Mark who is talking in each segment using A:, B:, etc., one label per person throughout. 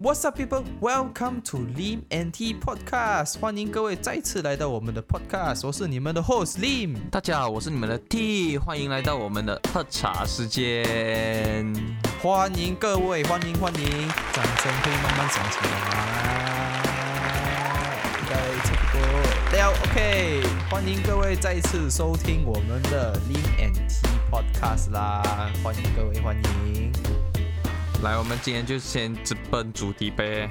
A: What's up, people? Welcome to Lim and T Podcast. 欢迎各位再次来到我们的 Podcast。我是你们的 host Lim。
B: 大家好，我是你们的 T，欢迎来到我们的喝茶时间。
A: 欢迎各位，欢迎欢迎，掌声可以慢慢响起来。应该差不多了，OK。欢迎各位再次收听我们的 Lim and T Podcast 啦！欢迎各位，欢迎。
B: 来，我们今天就先直奔主题呗。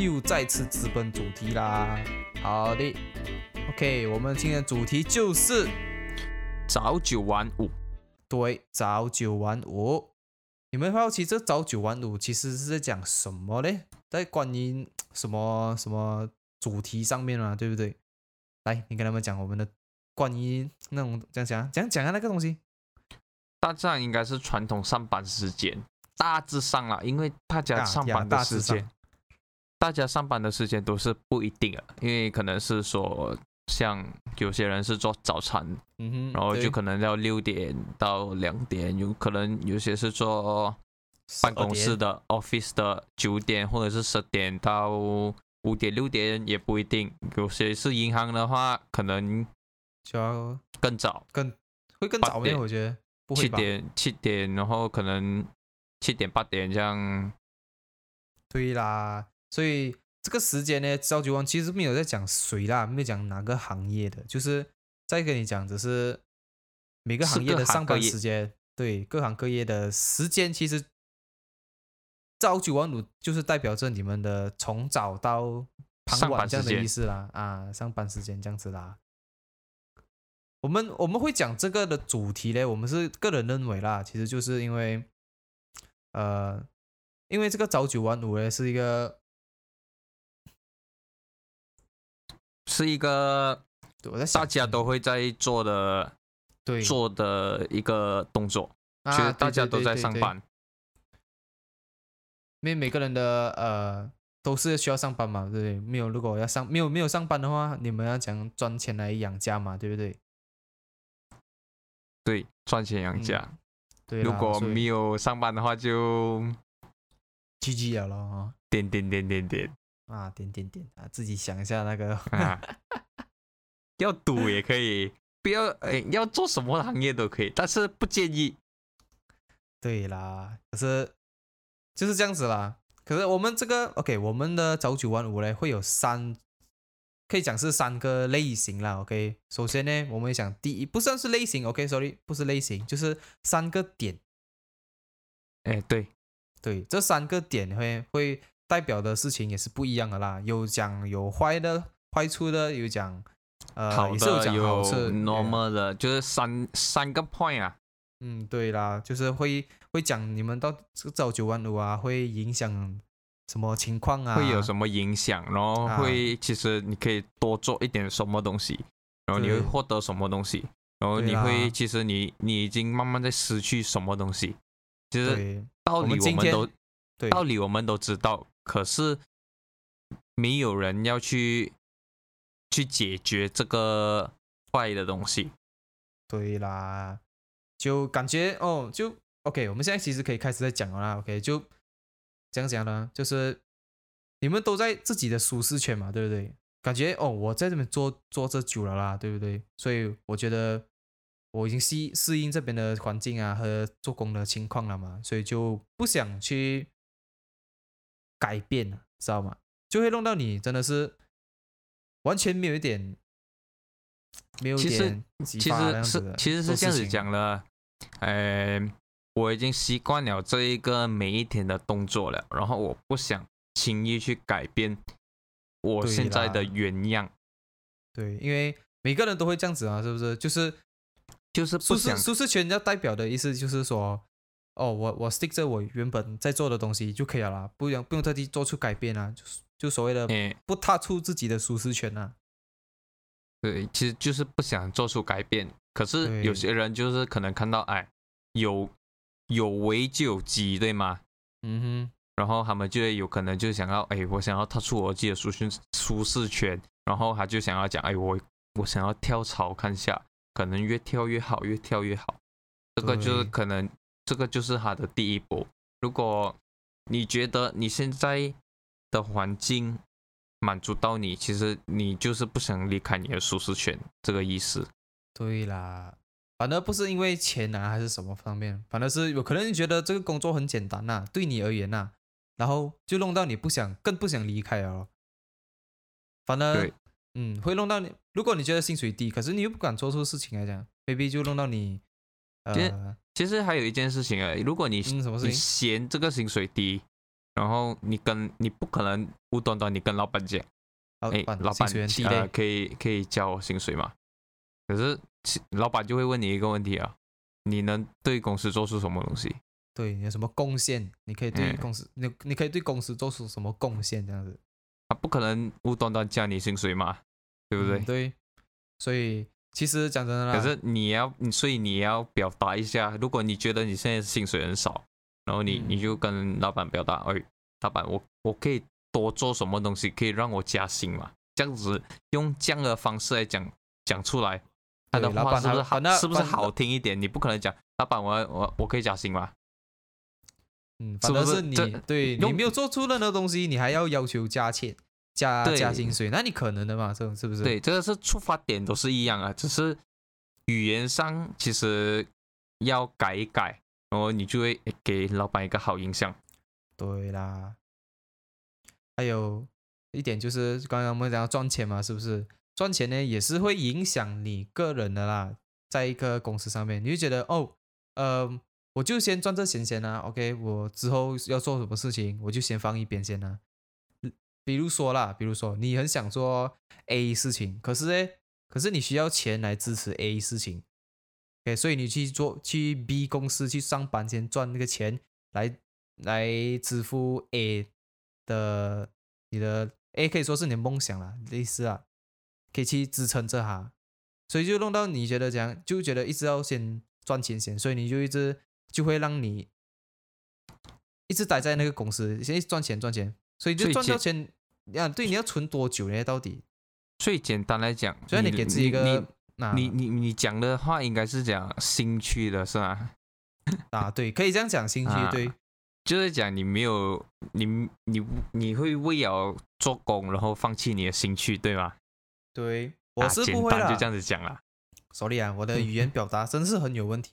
A: 又再次直奔主题啦。好的，OK，我们今天的主题就是
B: 早九晚五。
A: 对，早九晚五。你们好奇这早九晚五其实是在讲什么嘞？在关于什么什么主题上面啊，对不对？来，你跟他们讲我们的关于那种讲讲讲讲啊那个东西。
B: 大致上应该是传统上班时间。大致上啦，因为大家上班的时间，大家上班的时间都是不一定的，因为可能是说，像有些人是做早餐，
A: 嗯哼，
B: 然后就可能要六点到两点，有可能有些是做办公室的 office 的九点或者是十点到五点六点也不一定，有些是银行的话，可能
A: 就要
B: 更早，
A: 更会更早点，我觉得
B: 七点七点，然后可能。七点八点这样，
A: 对啦，所以这个时间呢，朝九晚其实没有在讲谁啦，没有讲哪个行业的，就是再跟你讲，只是每个行业的上班时间，对各行各业的时间，其实朝九晚五就是代表着你们的从早到傍晚这样的意思啦，啊，上班时间这样子啦。我们我们会讲这个的主题呢，我们是个人认为啦，其实就是因为。呃，因为这个早九晚五呢，是一个，
B: 是一个大家都会在做的，
A: 对
B: 做的一个动作，其实大家都在上班，
A: 因为每个人的呃都是需要上班嘛，对不对？没有如果要上没有没有上班的话，你们要讲赚钱来养家嘛，对不对？
B: 对，赚钱养家。如果没有上班的话，就
A: GG 了咯。
B: 点点点点点
A: 啊，点点点啊，自己想一下那个。
B: 要赌也可以，不要哎，要做什么行业都可以，但是不建议。
A: 对啦，可是就是这样子啦。可是我们这个 OK，我们的早九晚五呢，会有三。可以讲是三个类型啦，OK。首先呢，我们讲第一，不算是类型，OK，Sorry，不是类型，就是三个点。
B: 哎，对，
A: 对，这三个点会会代表的事情也是不一样的啦。有讲有坏的坏处的，有讲呃，
B: 好的
A: 有
B: normal 的，就是三三个 point 啊。
A: 嗯，对啦，就是会会讲你们到早九晚五啊，会影响。什么情况啊？
B: 会有什么影响？然后会，其实你可以多做一点什么东西，然后你会获得什么东西？然后你会，其实你你已经慢慢在失去什么东西？其实道理我们都，道理我们都知道，可是没有人要去去解决这个坏的东西。
A: 对啦，就感觉哦，就 OK，我们现在其实可以开始在讲了啦。OK，就。这样讲呢，就是你们都在自己的舒适圈嘛，对不对？感觉哦，我在这边做做这久了啦，对不对？所以我觉得我已经适适应这边的环境啊和做工的情况了嘛，所以就不想去改变了，知道吗？就会弄到你真的是完全没有一点没有一点
B: 其实是其实是这样子讲了，呃。我已经习惯了这一个每一天的动作了，然后我不想轻易去改变我现在的原样。
A: 对，因为每个人都会这样子啊，是不是？就是
B: 就是舒
A: 适舒适圈要代表的意思就是说，哦，我我 stick 着我原本在做的东西就可以了啦，不用不用特地做出改变啊，就是就所谓的不踏出自己的舒适圈啊。
B: 对，其实就是不想做出改变。可是有些人就是可能看到哎有。有为就有机，对吗？
A: 嗯哼，
B: 然后他们就有可能就想要，哎，我想要踏出我自己的舒适舒适圈，然后他就想要讲，哎，我我想要跳槽看下，可能越跳越好，越跳越好。这个就是可能，这个就是他的第一步。如果你觉得你现在的环境满足到你，其实你就是不想离开你的舒适圈，这个意思。
A: 对啦，反而不是因为钱啊，还是什么方面，反而是有可能你觉得这个工作很简单呐，对你而言呐，然后就弄到你不想，更不想离开哦。反而，嗯，会弄到你。如果你觉得薪水低，可是你又不敢做出事情来讲，maybe 就弄到你。
B: 其实，其实还有一件事情啊，如果你你嫌这个薪水低，然后你跟你不可能无端端你跟老板讲，哎，老板呃，可以可以交我薪水嘛？可是老板就会问你一个问题啊，你能对公司做出什么东西？
A: 对，你有什么贡献？你可以对公司，你你可以对公司做出什么贡献？这样子，
B: 他不可能无端端加你薪水嘛，对不对？
A: 对，所以其实讲真的啦，
B: 可是你要，所以你要表达一下，如果你觉得你现在薪水很少，然后你你就跟老板表达，哎，老板，我我可以多做什么东西，可以让我加薪嘛？这样子用这样的方式来讲讲出来。他的话是不是好？是不是好听一点？你不可能讲老板，我我我可以加薪吗？
A: 嗯，反正是你对你没有做出任何东西，你还要要求加钱、加加薪水，那你可能的嘛？这种是不是？
B: 对，这个是出发点都是一样啊，只是语言上其实要改一改，然后你就会给老板一个好印象。
A: 对啦，还有一点就是刚刚我们讲要赚钱嘛，是不是？赚钱呢也是会影响你个人的啦，在一个公司上面，你就觉得哦，呃，我就先赚这钱先啊，OK，我之后要做什么事情，我就先放一边先啊。比如说啦，比如说你很想做 A 事情，可是呢，可是你需要钱来支持 A 事情，OK，所以你去做去 B 公司去上班，先赚那个钱来来支付 A 的你的 A 可以说是你的梦想了，类似啊。可以去支撑着它，所以就弄到你觉得这样，就觉得一直要先赚钱先，所以你就一直就会让你一直待在那个公司，先赚钱赚钱，所以就赚到钱啊。对，你要存多久呢？到底？
B: 最简单来讲，
A: 所以你给自己一个，
B: 你你你讲的话应该是讲兴趣的是吧？
A: 啊，对，可以这样讲兴趣，对，
B: 就是讲你没有你你你会为了做工然后放弃你的兴趣，对吗？
A: 对，我是不会
B: 啦，就这样子讲啦。
A: Sorry 啊，我的语言表达真是很有问题。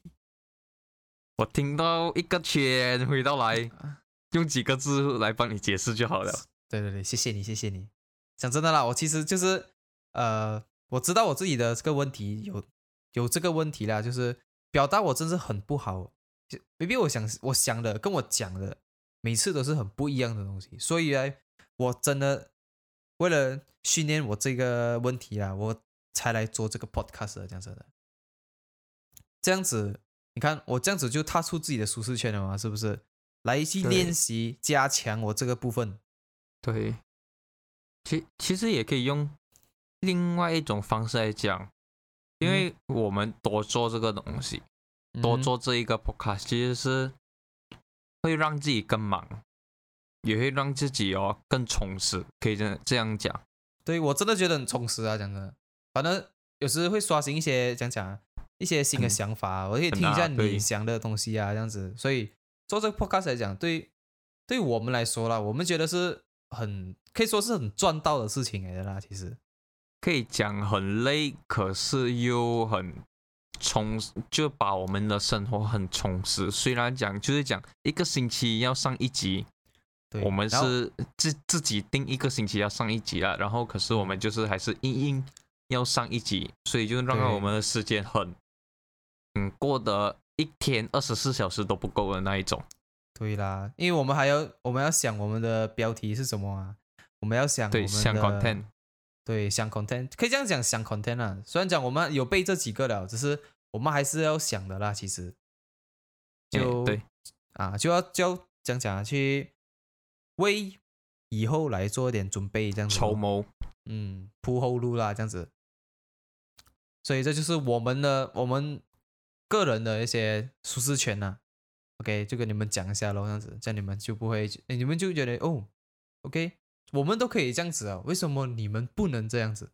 B: 我听到一个圈回到来，用几个字来帮你解释就好了。
A: 对对对，谢谢你，谢谢你。讲真的啦，我其实就是呃，我知道我自己的这个问题有有这个问题啦，就是表达我真是很不好。maybe 我想我想的跟我讲的每次都是很不一样的东西，所以呢，我真的。为了训练我这个问题啊，我才来做这个 podcast 的，这样子的。这样子，你看我这样子就踏出自己的舒适圈了嘛，是不是？来去练习加强我这个部分。
B: 对，其其实也可以用另外一种方式来讲，因为我们多做这个东西，多做这一个 podcast，其实是会让自己更忙。也会让自己哦更充实，可以这这样讲。
A: 对我真的觉得很充实啊，讲的，反正有时会刷新一些讲讲一些新的想法，我可以听一下你想的东西啊，这样子。所以做这个 podcast 来讲，对对我们来说啦，我们觉得是很可以说是很赚到的事情来的啦。其实
B: 可以讲很累，可是又很充，就把我们的生活很充实。虽然讲就是讲一个星期要上一集。我们是自自己定一个星期要上一集了，然后可是我们就是还是硬硬要上一集，所以就让我们的时间很，嗯，过得一天二十四小时都不够的那一种。
A: 对啦，因为我们还要我们要想我们的标题是什么啊？我们要想
B: 对想 content，
A: 对想 content 可以这样讲想 content 啊。虽然讲我们有背这几个了，只是我们还是要想的啦。其实就
B: 对
A: 啊，就要就讲讲去。为以后来做一点准备，这样子
B: 筹谋，
A: 嗯，铺后路啦，这样子。所以这就是我们的我们个人的一些舒适圈呐。OK，就跟你们讲一下喽，这样子，这样你们就不会，你们就觉得哦，OK，我们都可以这样子啊，为什么你们不能这样子？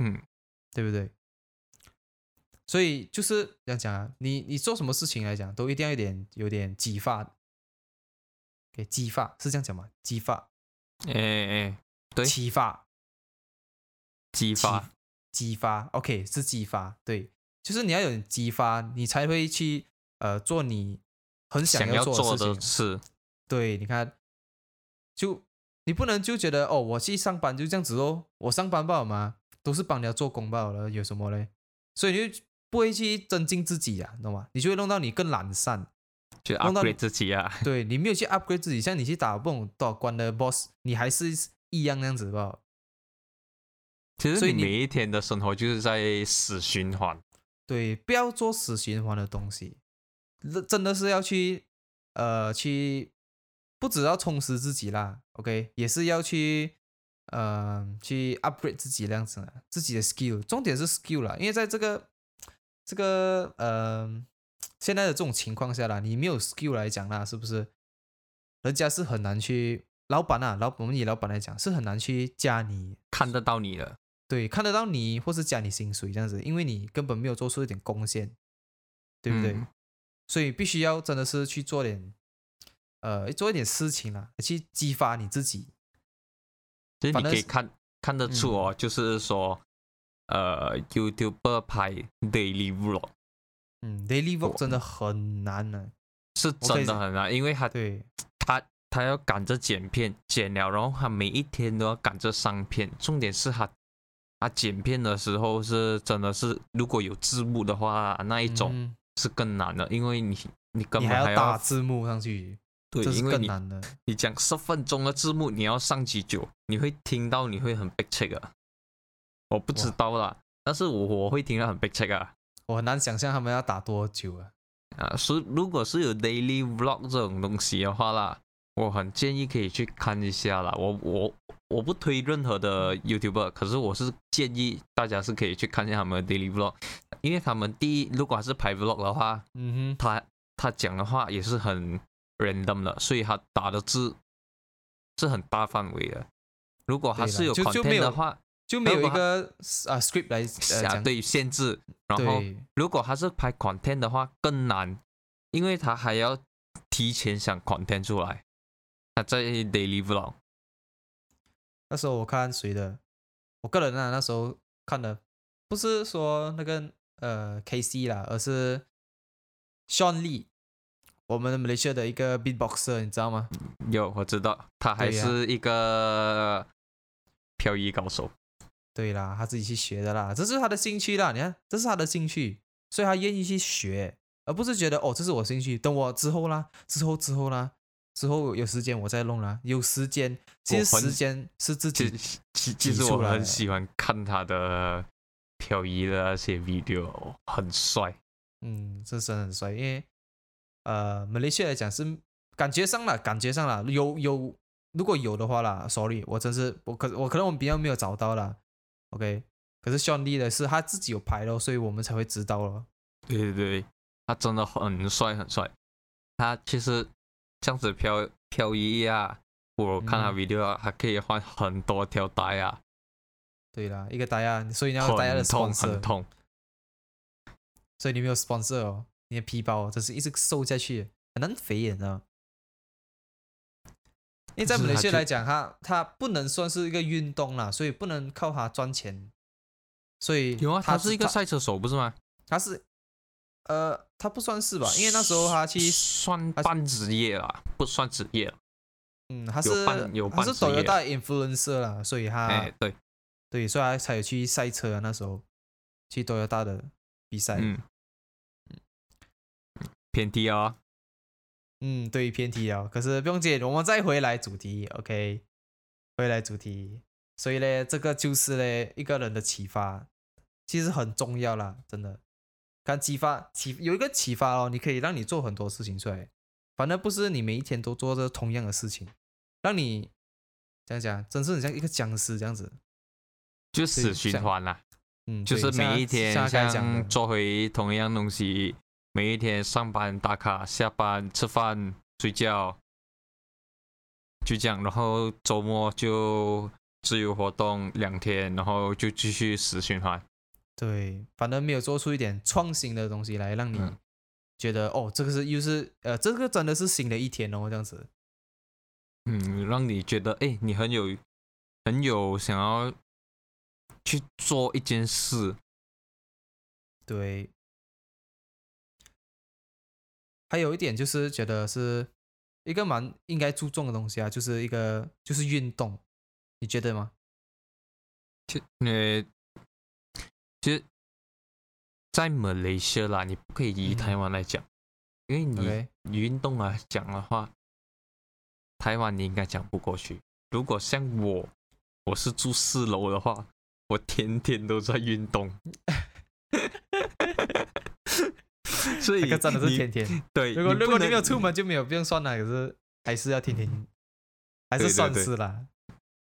B: 嗯，
A: 对不对？所以就是这样讲啊，你你做什么事情来讲，都一定要一点有点激发。给激发是这样讲吗？激发，
B: 哎哎，对，
A: 启发，
B: 激发，
A: 激发，OK，是激发，对，就是你要有激发，你才会去呃做你很
B: 想
A: 要
B: 做
A: 的
B: 事情。
A: 是，对，你看，就你不能就觉得哦，我去上班就这样子哦，我上班不好吗？都是帮人家做工罢了，有什么嘞？所以你就不会去增进自己呀，懂吗？你就会弄到你更懒散，
B: 去 upgrade 自己啊。
A: 对你没有去 upgrade 自己，像你去打不懂多少关的 boss，你还是一样那样子吧？
B: 其实你每一天的生活就是在死循环。
A: 对，不要做死循环的东西，真的是要去呃去，不只要充实自己啦，OK，也是要去。呃，去 upgrade 自己这样子，自己的 skill，重点是 skill 啦，因为在这个这个呃现在的这种情况下啦，你没有 skill 来讲啦，是不是？人家是很难去，老板啊，老我们以老板来讲是很难去加你，
B: 看得到你的，
A: 对，看得到你或是加你薪水这样子，因为你根本没有做出一点贡献，对不对？所以必须要真的是去做点，呃，做一点事情啦，去激发你自己。
B: 其实你可以看看得出哦，就是说，呃，YouTube 拍 Daily Vlog，
A: 嗯，Daily Vlog 真的很难呢，
B: 是真的很难，因为他
A: 对
B: 他他要赶着剪片，剪了，然后他每一天都要赶着上片，重点是他他剪片的时候是真的是，如果有字幕的话，那一种是更难的，因为你你根本
A: 还
B: 要
A: 打字幕上去。
B: 对，因为你
A: 的。
B: 你讲十分钟的字幕，你要上几久？你会听到，你会很 big check 啊！我不知道啦，但是我我会听到很 big check 啊！
A: 我很难想象他们要打多久啊！
B: 啊，是如果是有 daily vlog 这种东西的话啦，我很建议可以去看一下啦。我我我不推任何的 YouTuber，可是我是建议大家是可以去看一下他们的 daily vlog，因为他们第一，如果是拍 vlog 的话，
A: 嗯哼，
B: 他他讲的话也是很。random 的，所以他打的字是很大范围的。如果还是有 content 的话，
A: 就没有一个啊 script 来
B: 相对限制。然后，如果他是拍 content 的话，更难，因为他还要提前想 content 出来。他在 daily vlog。
A: 那时候我看谁的？我个人啊，那时候看的不是说那个呃 KC 啦，而是 Sean Lee。我们马来西亚的一个 beatboxer，你知道吗？
B: 有，我知道，他还是一个漂移高手。
A: 对啦，他自己去学的啦，这是他的兴趣啦。你看，这是他的兴趣，所以他愿意去学，而不是觉得哦，这是我兴趣，等我之后啦，之后之后啦，之后有时间我再弄啦。有时间，其实时间是自己
B: 其其实我很喜欢看他的漂移的那些 video，很帅。
A: 嗯，这真的很帅，因为。呃，马来西亚来讲是感觉上了，感觉上了，有有，如果有的话啦，sorry，我真是我可我可能我们比较没有找到了，OK，可是兄弟的是他自己有牌咯，所以我们才会知道了。
B: 对对对，他真的很帅很帅，他其实这样子漂漂移啊，我看他 video 啊还可以换很多条带啊。
A: 对啦，一个带啊，所以你要带的 sponsor，
B: 很痛，
A: 所以你没有 sponsor 哦。你的皮包真是一直瘦下去，很难肥，你知道因为在马来西亚来讲，它它不能算是一个运动啦，所以不能靠它赚钱。所以
B: 有啊，
A: 他
B: 是一个赛车手，不是吗？
A: 他是，呃，他不算是吧？因为那时候他去
B: 算半职业啦，不算职业。
A: 嗯，他是
B: 有
A: 他是抖音大 influencer 啦，所以他
B: 哎对
A: 对，所以他才有去赛车啊。那时候去抖音大的比赛。
B: 嗯。偏低哦，
A: 嗯，对，偏题哦。可是不用紧，我们再回来主题，OK，回来主题。所以呢，这个就是呢一个人的启发，其实很重要啦，真的。看启发启有一个启发哦，你可以让你做很多事情出来，反正不是你每一天都做着同样的事情，让你这样讲，真是很像一个僵尸这样子，
B: 就死循环啦。
A: 嗯，
B: 就是每一天像做回同样东西。每一天上班打卡，下班吃饭睡觉，就这样。然后周末就自由活动两天，然后就继续死循环。
A: 对，反正没有做出一点创新的东西来，让你觉得哦，这个是又是呃，这个真的是新的一天哦，这样子。
B: 嗯，让你觉得哎，你很有很有想要去做一件事。
A: 对。还有一点就是觉得是一个蛮应该注重的东西啊，就是一个就是运动，你觉得吗？
B: 其呃，其实，在马来西亚啦，你不可以以台湾来讲，因为你运动来讲的话，台湾你应该讲不过去。如果像我，我是住四楼的话，我天天都在运动。所以
A: 真的是天天
B: 对。
A: 如果如果你没有出门就没有不用算了，可是还是要天天，还是算是啦。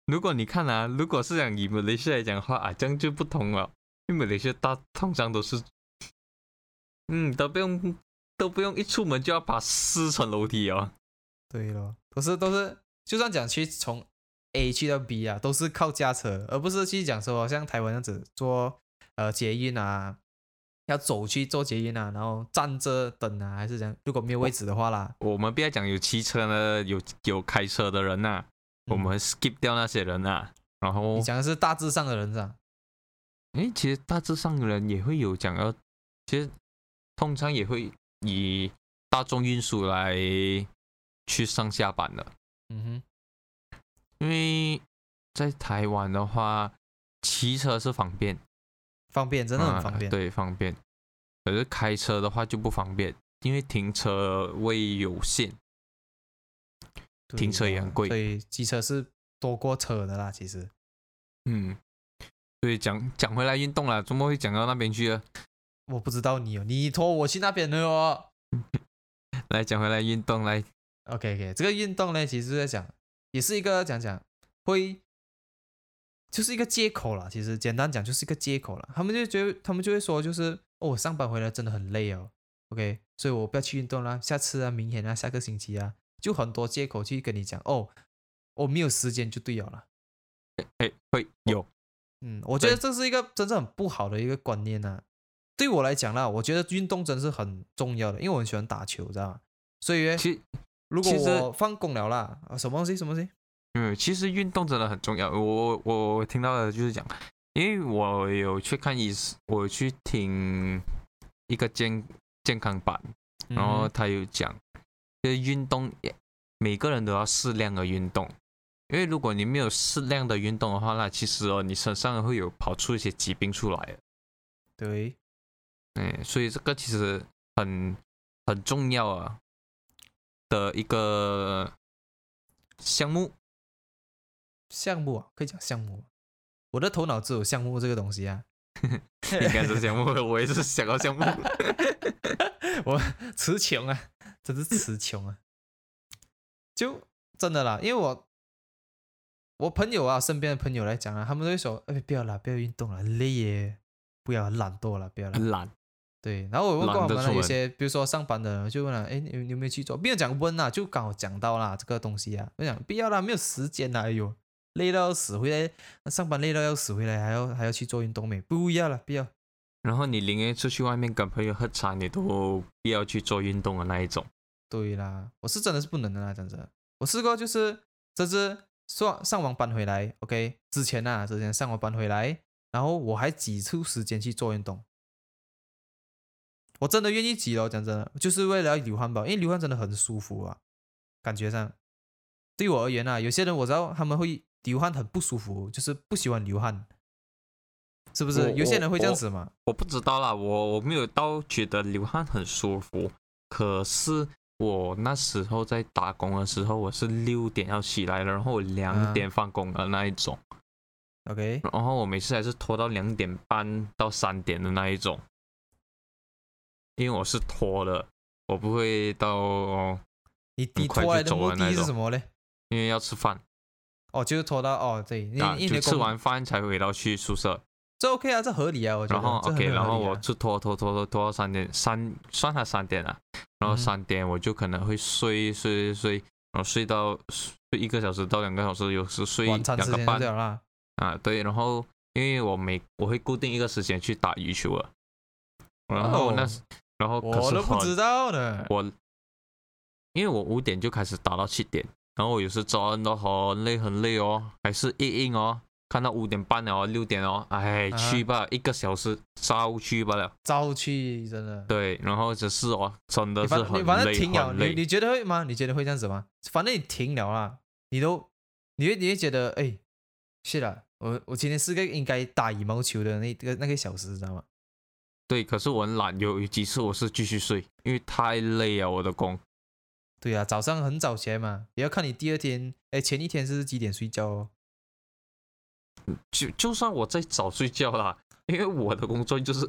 B: 如果你看啊，如果是讲以马来西亚来讲的话啊，这样就不同了。因为马来西亚大通常都是，嗯，都不用都不用一出门就要爬四层楼梯哦。
A: 对咯，都是都是，就算讲去从 A 去到 B 啊，都是靠驾车，而不是去讲说像台湾这样子坐呃捷运啊。要走去做捷运啊，然后站着等啊，还是这样？如果没有位置的话啦，
B: 我们不要讲有骑车呢，有有开车的人呐，我们 skip 掉那些人呐。然后
A: 你讲的是大致上的人是吧？
B: 哎，其实大致上的人也会有讲要，其实通常也会以大众运输来去上下班的。嗯哼，因为在台湾的话，骑车是方便。
A: 方便，真的很方便。
B: 对，方便。可是开车的话就不方便，因为停车位有限，停车也很贵。
A: 所以机车是多过车的啦，其实。
B: 嗯。所以讲讲回来运动啦，怎么会讲到那边去了？
A: 我不知道你哦，你拖我去那边的哦。
B: 来讲回来运动来。
A: OK OK，这个运动呢，其实是在讲，也是一个讲讲会。就是一个借口了，其实简单讲就是一个借口了。他们就觉得，他们就会说，就是哦，我上班回来真的很累哦，OK，所以我不要去运动啦。下次啊，明天啊，下个星期啊，就很多借口去跟你讲，哦，我没有时间就对了。
B: 哎，会有，
A: 嗯，我觉得这是一个真正很不好的一个观念呐。对我来讲啦，我觉得运动真是很重要的，因为我很喜欢打球，知道吗？所以，其如果我放工了啦，啊，什么东西，什么东西？
B: 嗯，其实运动真的很重要。我我听到的就是讲，因为我有去看医生，我去听一个健健康版，然后他有讲，就是运动，每个人都要适量的运动。因为如果你没有适量的运动的话，那其实哦，你身上会有跑出一些疾病出来。
A: 对，
B: 哎，所以这个其实很很重要啊的一个项目。
A: 项目啊，可以讲项目。我的头脑只有项目这个东西啊。
B: 应该是项目，我也是想到项目。
A: 我词穷啊，真是词穷啊。就真的啦，因为我我朋友啊，身边的朋友来讲啊，他们都会说：“哎，不要啦，不要运动了，累耶，不要懒惰了，不要了。”
B: 懒。
A: 对，然后我问过我们有些，比如说上班的人，就问了：“哎，你有没有去做？”不要讲问啊，就刚好讲到啦这个东西啊。我讲不要啦，没有时间啦，哎呦。累到要死回来，上班累到要死回来，还要还要去做运动没？不要了，不要。
B: 然后你宁愿出去外面跟朋友喝茶，你都不要去做运动的那一种。
A: 对啦，我是真的是不能的啦，真的。我试过，就是这次上上完班回来，OK，之前呐，之前上完班回来，然后我还挤出时间去做运动。我真的愿意挤哦，讲真的，就是为了流汗吧，因为流汗真的很舒服啊，感觉上。对我而言啊，有些人我知道他们会。流汗很不舒服，就是不喜欢流汗，是不是？有些人会这样子吗？
B: 我不知道啦，我我没有到觉得流汗很舒服。可是我那时候在打工的时候，我是六点要起来了，然后我两点放工的那一种。
A: OK，
B: 然后我每次还是拖到两点半到三点的那一种，因为我是拖的，我不会到
A: 你你拖来的目的是什么嘞？
B: 因为要吃饭。
A: 哦，就是拖到哦，对，
B: 就吃完饭才回到去宿舍，
A: 这 OK 啊，这合理啊，我觉得。
B: 然后 OK，然后我就拖拖拖拖拖到三点，三算他三点了，然后三点我就可能会睡睡睡，然后睡到睡一个小时到两个小时，有时睡两个半啊，对，然后因为我每我会固定一个时间去打羽球了，然后那然后
A: 我都不知道的，
B: 我因为我五点就开始打到七点。然后有时早上都很累很累哦，还是硬硬哦。看到五点半了，六点哦，哎，去吧，一个小时，早去罢了，
A: 早去，真的。
B: 对，然后只是哦，真的是很累，
A: 反正停
B: 了，
A: 你你觉得会吗？你觉得会这样子吗？反正你停了啦，你都，你会你会觉得，哎，是了，我我今天是个应该打羽毛球的那个那个小时，知道吗？
B: 对，可是我很懒，有几次我是继续睡，因为太累啊，我的工。
A: 对啊，早上很早起来嘛，也要看你第二天，哎，前一天是几点睡觉哦。
B: 就就算我在早睡觉啦，因为我的工作就是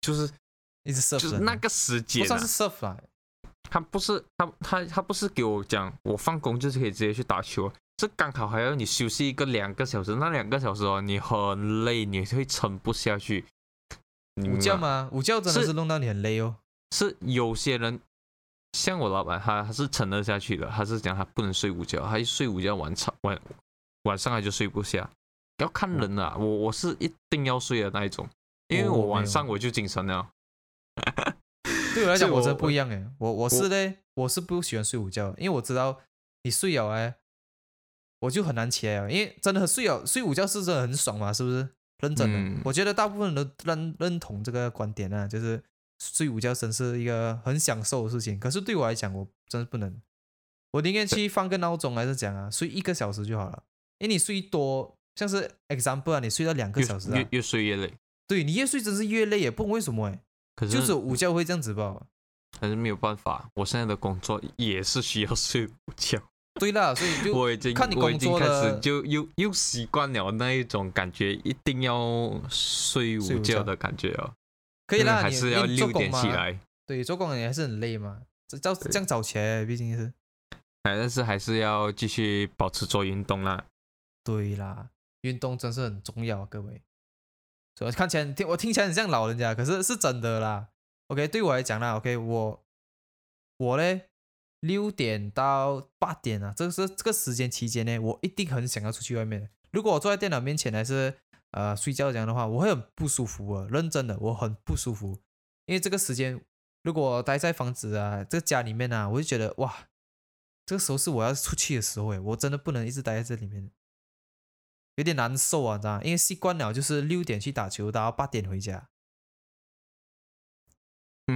B: 就是
A: 一直 serve，
B: 就是那个时间，不
A: 算是 serve 啦。
B: 他不是他他他不是给我讲，我放工就是可以直接去打球，这刚好还要你休息一个两个小时，那两个小时哦，你很累，你会撑不下去。
A: 午觉吗？午觉真的是弄到你很累哦。
B: 是有些人像我老板，他他是撑得下去的，他是讲他不能睡午觉，他一睡午觉晚上晚晚上他就睡不下。要看人啊，我我是一定要睡的那一种，因为我晚上我就精神了。
A: 对我来讲，我真不一样哎，我我是嘞，我是不喜欢睡午觉，因为我知道你睡了哎，我就很难起来啊，因为真的睡了睡午觉是真的很爽嘛，是不是？认真的，我觉得大部分人都认认同这个观点啊，就是睡午觉真是一个很享受的事情。可是对我来讲，我真的不能，我宁愿去放个闹钟还是讲啊，睡一个小时就好了，因为你睡多。像是 example 啊，你睡到两个小时，
B: 越越睡越累。
A: 对你越睡真是越累，也不懂为什么哎。
B: 可是
A: 就是午觉会这样子吧？
B: 还是没有办法，我现在的工作也是需要睡午觉。
A: 对啦，所以就
B: 我已经
A: 看你工作
B: 开始就又又习惯了那一种感觉，一定要睡午觉的感觉哦。
A: 可以啦，
B: 还是要六点起来。
A: 对，做工也还是很累嘛，这早这样早起来，毕竟是。
B: 哎，但是还是要继续保持做运动啦。
A: 对啦。运动真是很重要啊，各位。所以看起来听我听起来很像老人家，可是是真的啦。OK，对我来讲啦，OK，我我呢六点到八点啊，这个是这个时间期间呢，我一定很想要出去外面。如果我坐在电脑面前还是呃睡觉这样的话，我会很不舒服啊，认真的，我很不舒服。因为这个时间如果待在房子啊，这个家里面啊，我就觉得哇，这个时候是我要出去的时候诶，我真的不能一直待在这里面。有点难受啊，知道因为习惯了就是六点去打球，到八点回家，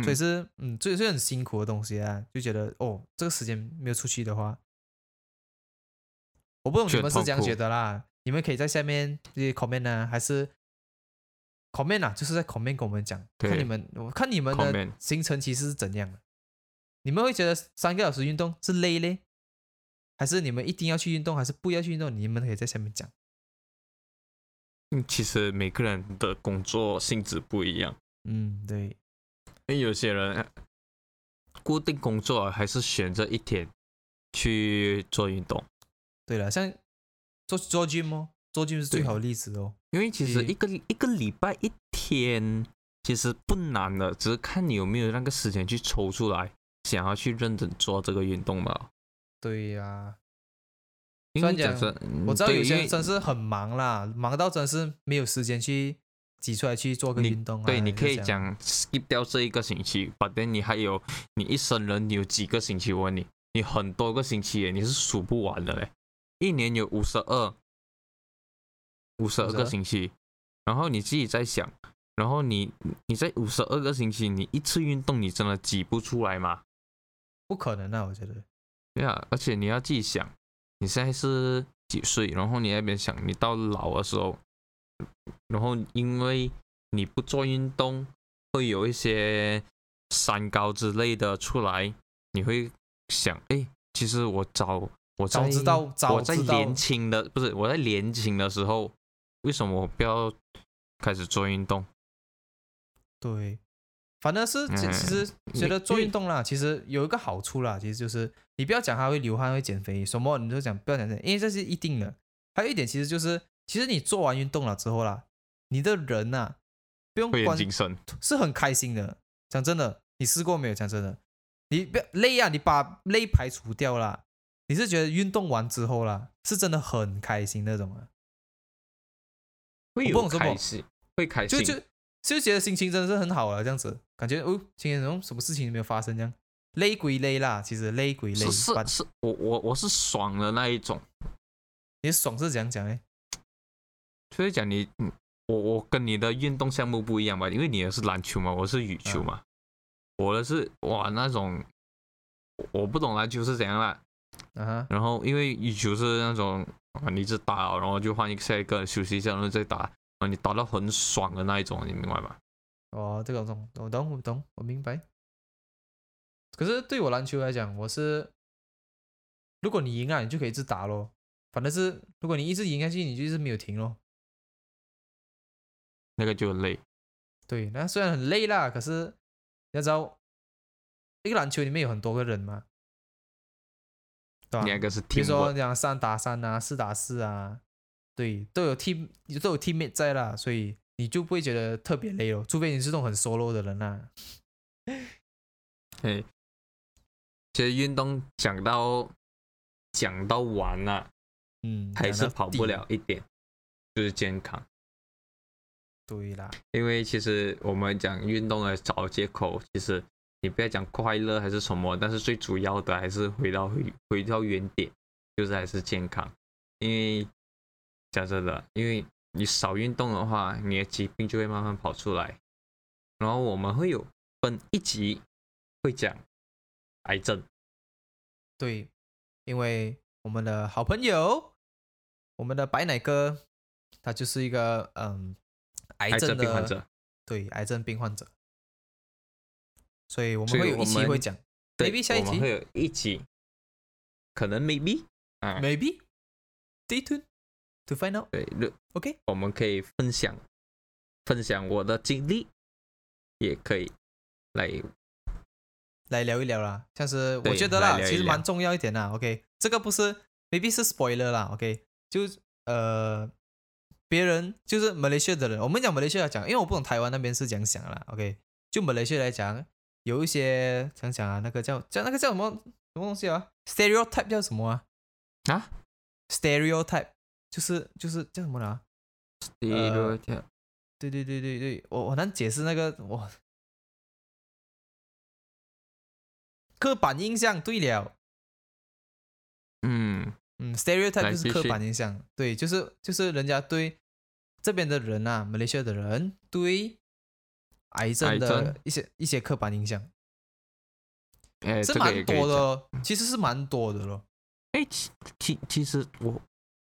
A: 所以是嗯，这是很辛苦的东西啊。就觉得哦，这个时间没有出去的话，我不懂你们是这样觉得啦。你们可以在下面这些 comment 呢，还是 comment 啊，就是在 comment 跟我们讲，看你们，我看你们的行程其实是怎样的。你们会觉得三个小时运动是累嘞，还是你们一定要去运动，还是不要去运动？你们可以在下面讲。
B: 嗯，其实每个人的工作性质不一样。
A: 嗯，对。
B: 因为有些人固定工作还是选择一天去做运动。
A: 对了，像做做 gym 哦，做 gym 是最好的例子哦。
B: 因为其实一个一个礼拜一天其实不难的，只是看你有没有那个时间去抽出来，想要去认真做这个运动嘛。
A: 对呀。因为讲，我知道有些人真是很忙啦，忙到真是没有时间去挤出来去做个运动啊。
B: 对，你可以讲 skip 掉这一个星期，反正你还有你一生人你有几个星期？我问你，你很多个星期，你是数不完的嘞。一年有五十二，五十二个星期，然后你自己在想，然后你你在五十二个星期，你一次运动你真的挤不出来吗？
A: 不可能啊，我觉得。
B: 对啊，而且你要自己想。你现在是几岁？然后你那边想，你到老的时候，然后因为你不做运动，会有一些三高之类的出来，你会想，哎，其实我早我
A: 早知道，
B: 我在年轻的不是我在年轻的时候，为什么我不要开始做运动？
A: 对。反正是其实觉得做运动啦，其实有一个好处啦，其实就是你不要讲它会流汗会减肥什么，你就讲不要讲这，因为这是一定的。还有一点其实就是，其实你做完运动了之后啦，你的人呐不用关
B: 精神，
A: 是很开心的。讲真的，你试过没有？讲真的，你不要累啊，你把累排除掉了，你是觉得运动完之后啦，是真的很开心那种啊。
B: 会有开心，会开心，
A: 就就就觉得心情真的是很好啊，这样子。感觉哦，今天什么什么事情都没有发生这样，累归累啦，其实累归累。
B: 是是是，我我我是爽的那一种。
A: 你爽是怎样讲呢？
B: 所以讲你，我我跟你的运动项目不一样吧？因为你的是篮球嘛，我是羽球嘛。我的是哇那种，我不懂篮球是怎样啦。
A: 啊
B: 然后因为羽球是那种啊，你一直打，然后就换一个下一个休息一下，然后再打啊，你打到很爽的那一种，你明白吗？
A: 哦，这个我懂我懂我明白。可是对我篮球来讲，我是如果你赢啊，你就可以一直打咯。反正是如果你一直赢下去，你就是没有停咯。
B: 那个就累。
A: 对，那虽然很累啦，可是要知道，一个篮球里面有很多个人嘛，对吧？
B: 两个是，
A: 比如说讲三打三啊，四打四啊，对，都有 team 都有 teammate 在啦，所以你就不会觉得特别累哦，除非你是那种很 solo 的人呐。
B: 嘿，其实运动讲到讲到完了，
A: 嗯，
B: 还是跑不了一点，就是健康。
A: 对啦，
B: 因为其实我们讲运动的找借口，其实你不要讲快乐还是什么，但是最主要的还是回到回回到原点，就是还是健康。因为讲真的，因为你少运动的话，你的疾病就会慢慢跑出来。然后我们会有分一集。会讲癌症，
A: 对，因为我们的好朋友，我们的白奶哥，他就是一个嗯癌症
B: 病患者，
A: 对，癌症病患者，所以我们会有一期会讲，maybe 下一集
B: 会有一集，可能 maybe
A: 啊，maybe，stay tuned to find out，
B: 对
A: ，OK，
B: 我们可以分享分享我的经历，也可以来。
A: 来聊一聊啦，像是我觉得啦，其实蛮重要一点啦。OK，这个不是 maybe 是 spoiler 啦。OK，就呃，别人就是马来西亚的人，我们讲马来西亚讲，因为我不懂台湾那边是怎样想啦。OK，就马来西亚来讲，有一些想想啊，那个叫叫那个叫什么什么东西啊？stereotype 叫什么啊？
B: 啊
A: ？stereotype 就是就是叫什么呢
B: ？stereotype，
A: 对对对对对，我我难解释那个我。刻板印象对了，
B: 嗯
A: 嗯，stereotype 就是刻板印象，对，就是就是人家对这边的人啊，马来西亚的人对癌症的一些一些刻板印象，是蛮多的，其实是蛮多的咯。
B: 哎，其其其实我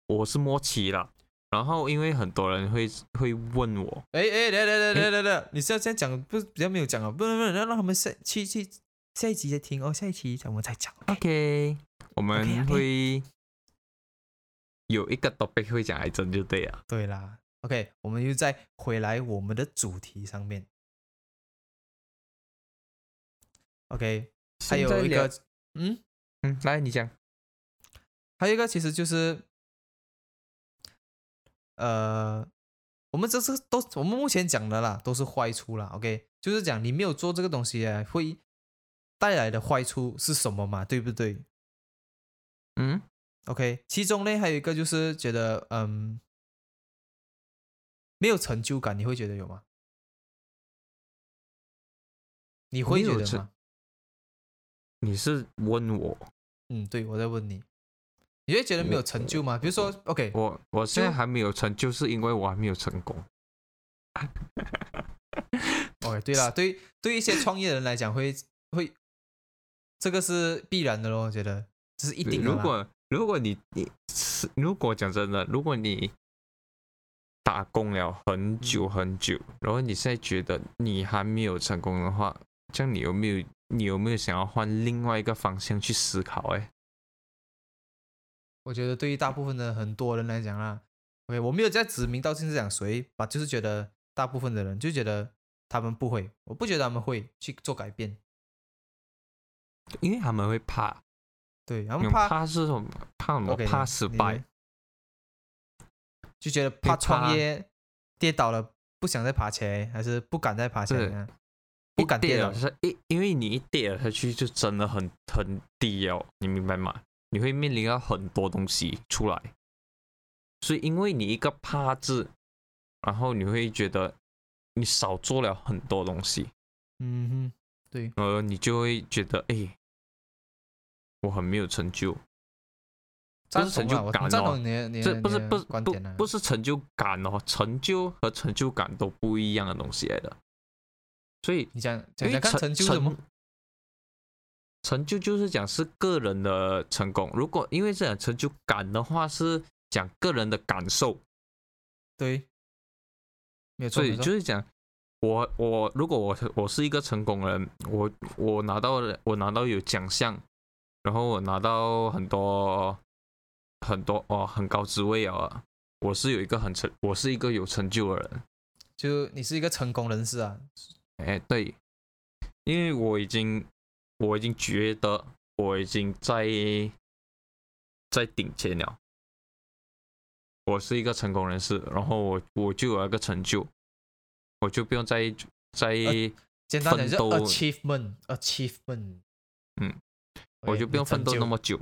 B: 我是摸齐了，然后因为很多人会会问我，
A: 哎哎来来来来来来，你是要这样讲，不比较没有讲啊，不能不能让让他们下去去。下一集再听哦，下一期我们再讲。
B: OK，我们会有一个 topic 会讲癌症就对了。
A: 对啦，OK，我们又再回来我们的主题上面。OK，还有一个，嗯
B: 嗯，来你讲。
A: 还有一个其实就是，呃，我们这是都我们目前讲的啦，都是坏处啦。OK，就是讲你没有做这个东西啊，会。带来的坏处是什么嘛？对不对？
B: 嗯
A: ，OK。其中呢，还有一个就是觉得，嗯，没有成就感，你会觉得有吗？你会觉得吗？
B: 你是问我？
A: 嗯，对，我在问你。你会觉得没有成就吗？比如说，OK，
B: 我我现在还没有成就，是因为我还没有成功。
A: OK，对了，对对一些创业的人来讲，会会。这个是必然的咯，我觉得这是一定
B: 的。如果如果你你是如果讲真的，如果你打工了很久很久，然后你现在觉得你还没有成功的话，这样你有没有你有没有想要换另外一个方向去思考？哎，
A: 我觉得对于大部分的很多人来讲啊，OK，我没有在指名道姓是讲谁吧，就是觉得大部分的人就觉得他们不会，我不觉得他们会去做改变。
B: 因为他们会怕，
A: 对，他们怕
B: 怕是什么？怕什么？怕失败，
A: 就觉得怕创业跌倒了不想再爬起来，还是不敢再爬起来？不敢跌
B: 了，是因因为你一跌了下去就真的很很低哦，你明白吗？你会面临到很多东西出来，所以因为你一个怕字，然后你会觉得你少做了很多东西。
A: 嗯哼。对，
B: 呃，你就会觉得，哎，我很没有成就，不是成就感哦，这不是不是不不是成就感哦，成就和成就感都不一样的东西来的。所以
A: 你讲讲讲看成就什么？
B: 成就就是讲是个人的成功。如果因为这样成就感的话，是讲个人的感受。
A: 对，没
B: 错。所以就是讲我我如果我我是一个成功人，我我拿到了我拿到有奖项，然后我拿到很多很多哦很高职位啊，我是有一个很成，我是一个有成就的人。
A: 就你是一个成功人士啊。
B: 哎，对，因为我已经，我已经觉得我已经在在顶尖了，我是一个成功人士，然后我我就有一个成就，我就不用再再
A: 简单点就 achievement achievement，
B: 嗯，我就不用奋斗那么久，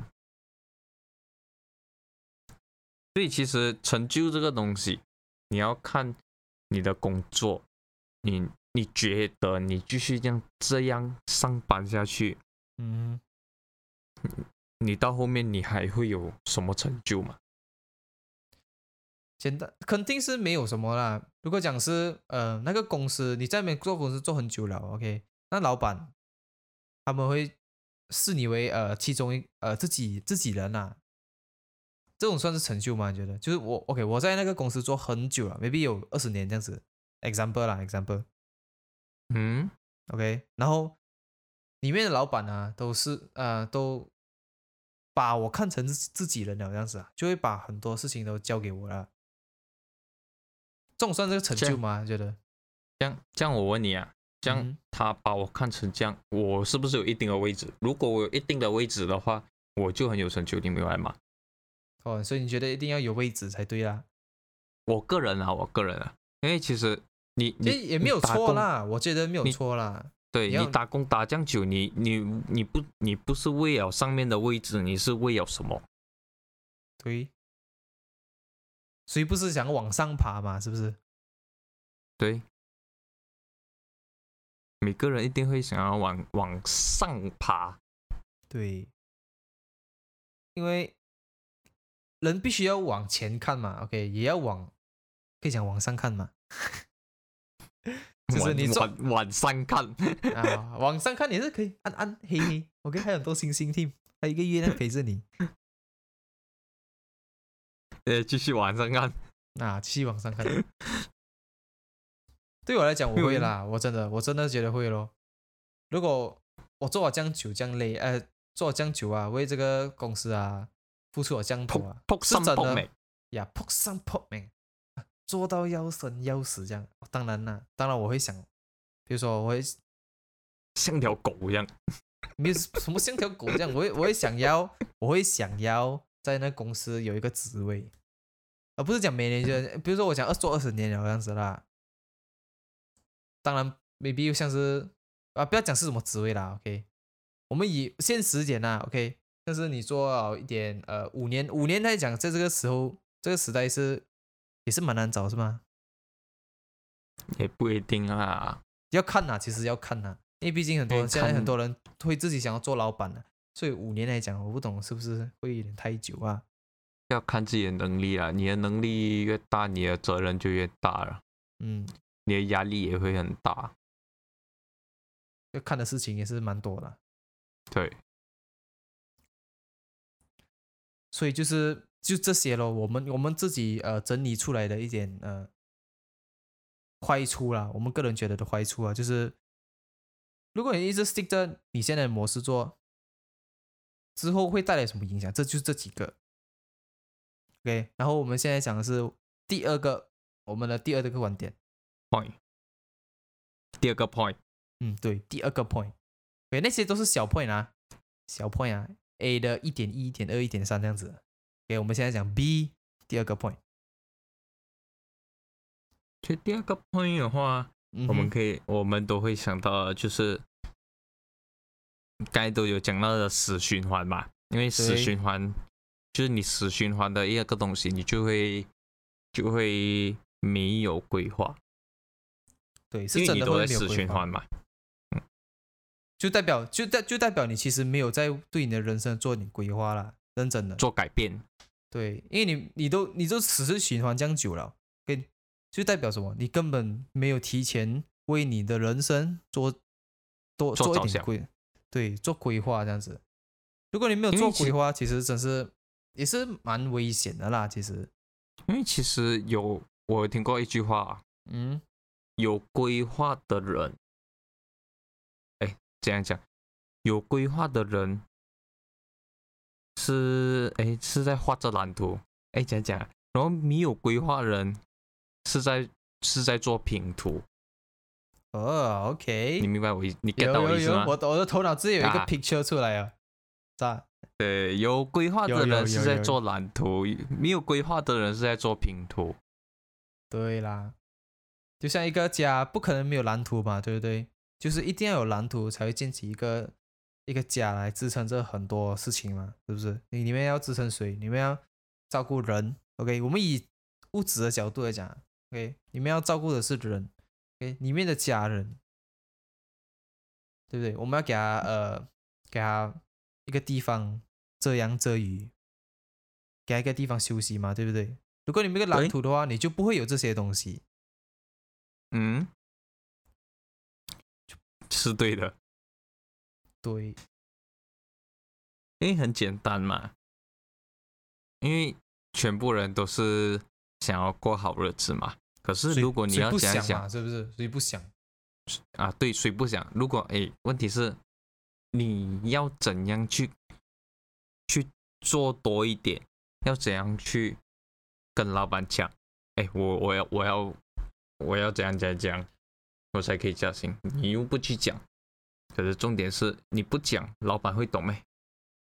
B: 所以其实成就这个东西，你要看你的工作，你。你觉得你继续这样这样上班下去，
A: 嗯，
B: 你到后面你还会有什么成就吗？
A: 简单肯定是没有什么啦。如果讲是呃那个公司你在那边做公司做很久了，OK，那老板他们会视你为呃其中一呃自己自己人呐，这种算是成就吗？你觉得？就是我 OK，我在那个公司做很久了，maybe 有二十年这样子，example 啦，example。
B: 嗯
A: ，OK，然后里面的老板啊，都是呃，都把我看成自己人了这样子啊，就会把很多事情都交给我了。这种算是个成就吗？觉得？
B: 这样这样，我问你啊，这样他把我看成这样，我是不是有一定的位置？如果我有一定的位置的话，我就很有成就，你明白吗？
A: 哦，所以你觉得一定要有位置才对啦？
B: 我个人啊，我个人啊，因为其实。你你
A: 也没有错啦，我觉得没有错啦。
B: 对你打工打这样久，你你你不你不是为了上面的位置，你是为了什么？
A: 对，谁不是想往上爬嘛？是不是？
B: 对，每个人一定会想要往往上爬。
A: 对，因为人必须要往前看嘛。OK，也要往可以讲往上看嘛。就是你
B: 晚晚上看
A: 啊，晚上看也是可以暗暗黑黑，OK，还有很多星星听，还有一个月亮陪着你。
B: 呃，继续晚上看
A: 啊，继续往上看。对我来讲，我会啦，我真的，我真的觉得会咯。如果我做了这样久，这样累，呃，做了这样久啊，为这个公司啊付出了这样多啊，是真的呀，扑上扑命。做到要生要死这样，当然啦，当然我会想，比如说我会
B: 像条狗一样，
A: 没有什么像条狗这样，我会我会想要，我会想要在那公司有一个职位，而不是讲每年就，比如说我想二做二十年了这样子啦。当然，maybe 像是啊，不要讲是什么职位啦，OK，我们以现实点呐，OK，但是你做好一点，呃，五年五年来讲，在这个时候这个时代是。也是蛮难找是吗？
B: 也不一定啊，
A: 要看呐，其实要看呐，因为毕竟很多人现在很多人会自己想要做老板的，所以五年来讲，我不懂是不是会有点太久啊？
B: 要看自己的能力啊，你的能力越大，你的责任就越大了，
A: 嗯，
B: 你的压力也会很大，
A: 要看的事情也是蛮多的，
B: 对，
A: 所以就是。就这些咯，我们我们自己呃整理出来的一点呃坏处啦，我们个人觉得的坏处啊，就是如果你一直 stick 着你现在的模式做，之后会带来什么影响？这就是这几个，OK。然后我们现在讲的是第二个，我们的第二个观点
B: point，第二个 point，
A: 嗯，对，第二个 point，对，那些都是小 point 啊，小 point 啊，A 的一点一、一点二、一点三这样子。OK，我们现在讲 B 第二个 point。
B: 其实第二个 point 的话，我们可以，我们都会想到，就是刚才都有讲到的死循环嘛。因为死循环就是你死循环的一个东西，你就会就会没有规划。
A: 对，是真的
B: 会死循环嘛。嗯。
A: 就代表就代就代表你其实没有在对你的人生做点规划了，认真的
B: 做改变。
A: 对，因为你你都你都此次循环这样久了，跟就代表什么？你根本没有提前为你的人生做多做一点规，对，做规划这样子。如果你没有做规划，其实真是也是蛮危险的啦。其实，
B: 因为其实有我听过一句话，嗯，有规划的人，哎，这样讲，有规划的人。是哎，是在画着蓝图哎，讲讲，然后没有规划人是在是在做拼图
A: 哦，OK，
B: 你明白我意你 get 到我意思吗？
A: 我我的头脑自己有一个 picture 出来啊，
B: 在对，有规划的人是在做蓝图，没有规划的人是在做拼图。
A: 对啦，就像一个家不可能没有蓝图嘛，对不对？就是一定要有蓝图才会建起一个。一个家来支撑这很多事情嘛，是不是？你你们要支撑谁？你们要照顾人，OK？我们以物质的角度来讲，OK？你们要照顾的是人，OK？里面的家人，对不对？我们要给他呃，给他一个地方遮阳遮雨，给他一个地方休息嘛，对不对？如果你没有蓝图的话，你就不会有这些东西。
B: 嗯，是对的。
A: 对，
B: 因为很简单嘛，因为全部人都是想要过好日子嘛。可是如果你要想想，
A: 是不是？谁不想？
B: 啊，对，谁不想？如果哎，问题是你要怎样去去做多一点？要怎样去跟老板讲？哎，我我要我要我要怎样怎样讲，我才可以加薪？你又不去讲。可是重点是你不讲，老板会懂没？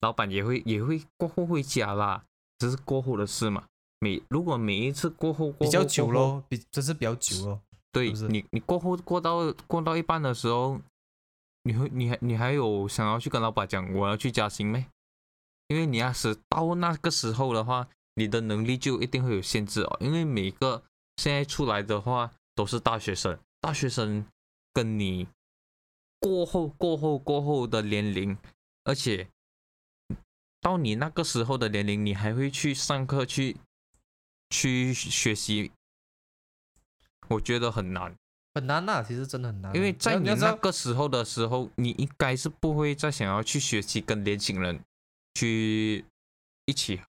B: 老板也会也会过后会加啦，只是过后的事嘛。每如果每一次过后
A: 比较久咯，比这是比较久咯。
B: 对，你你过后过到过到一半的时候，你会你还你还有想要去跟老板讲我要去加薪没？因为你要是到那个时候的话，你的能力就一定会有限制哦。因为每个现在出来的话都是大学生，大学生跟你。过后，过后，过后的年龄，而且到你那个时候的年龄，你还会去上课去去学习，我觉得很难，
A: 很难呐，其实真的很难。
B: 因为在你那个时候的时候，你应该是不会再想要去学习跟年轻人去一起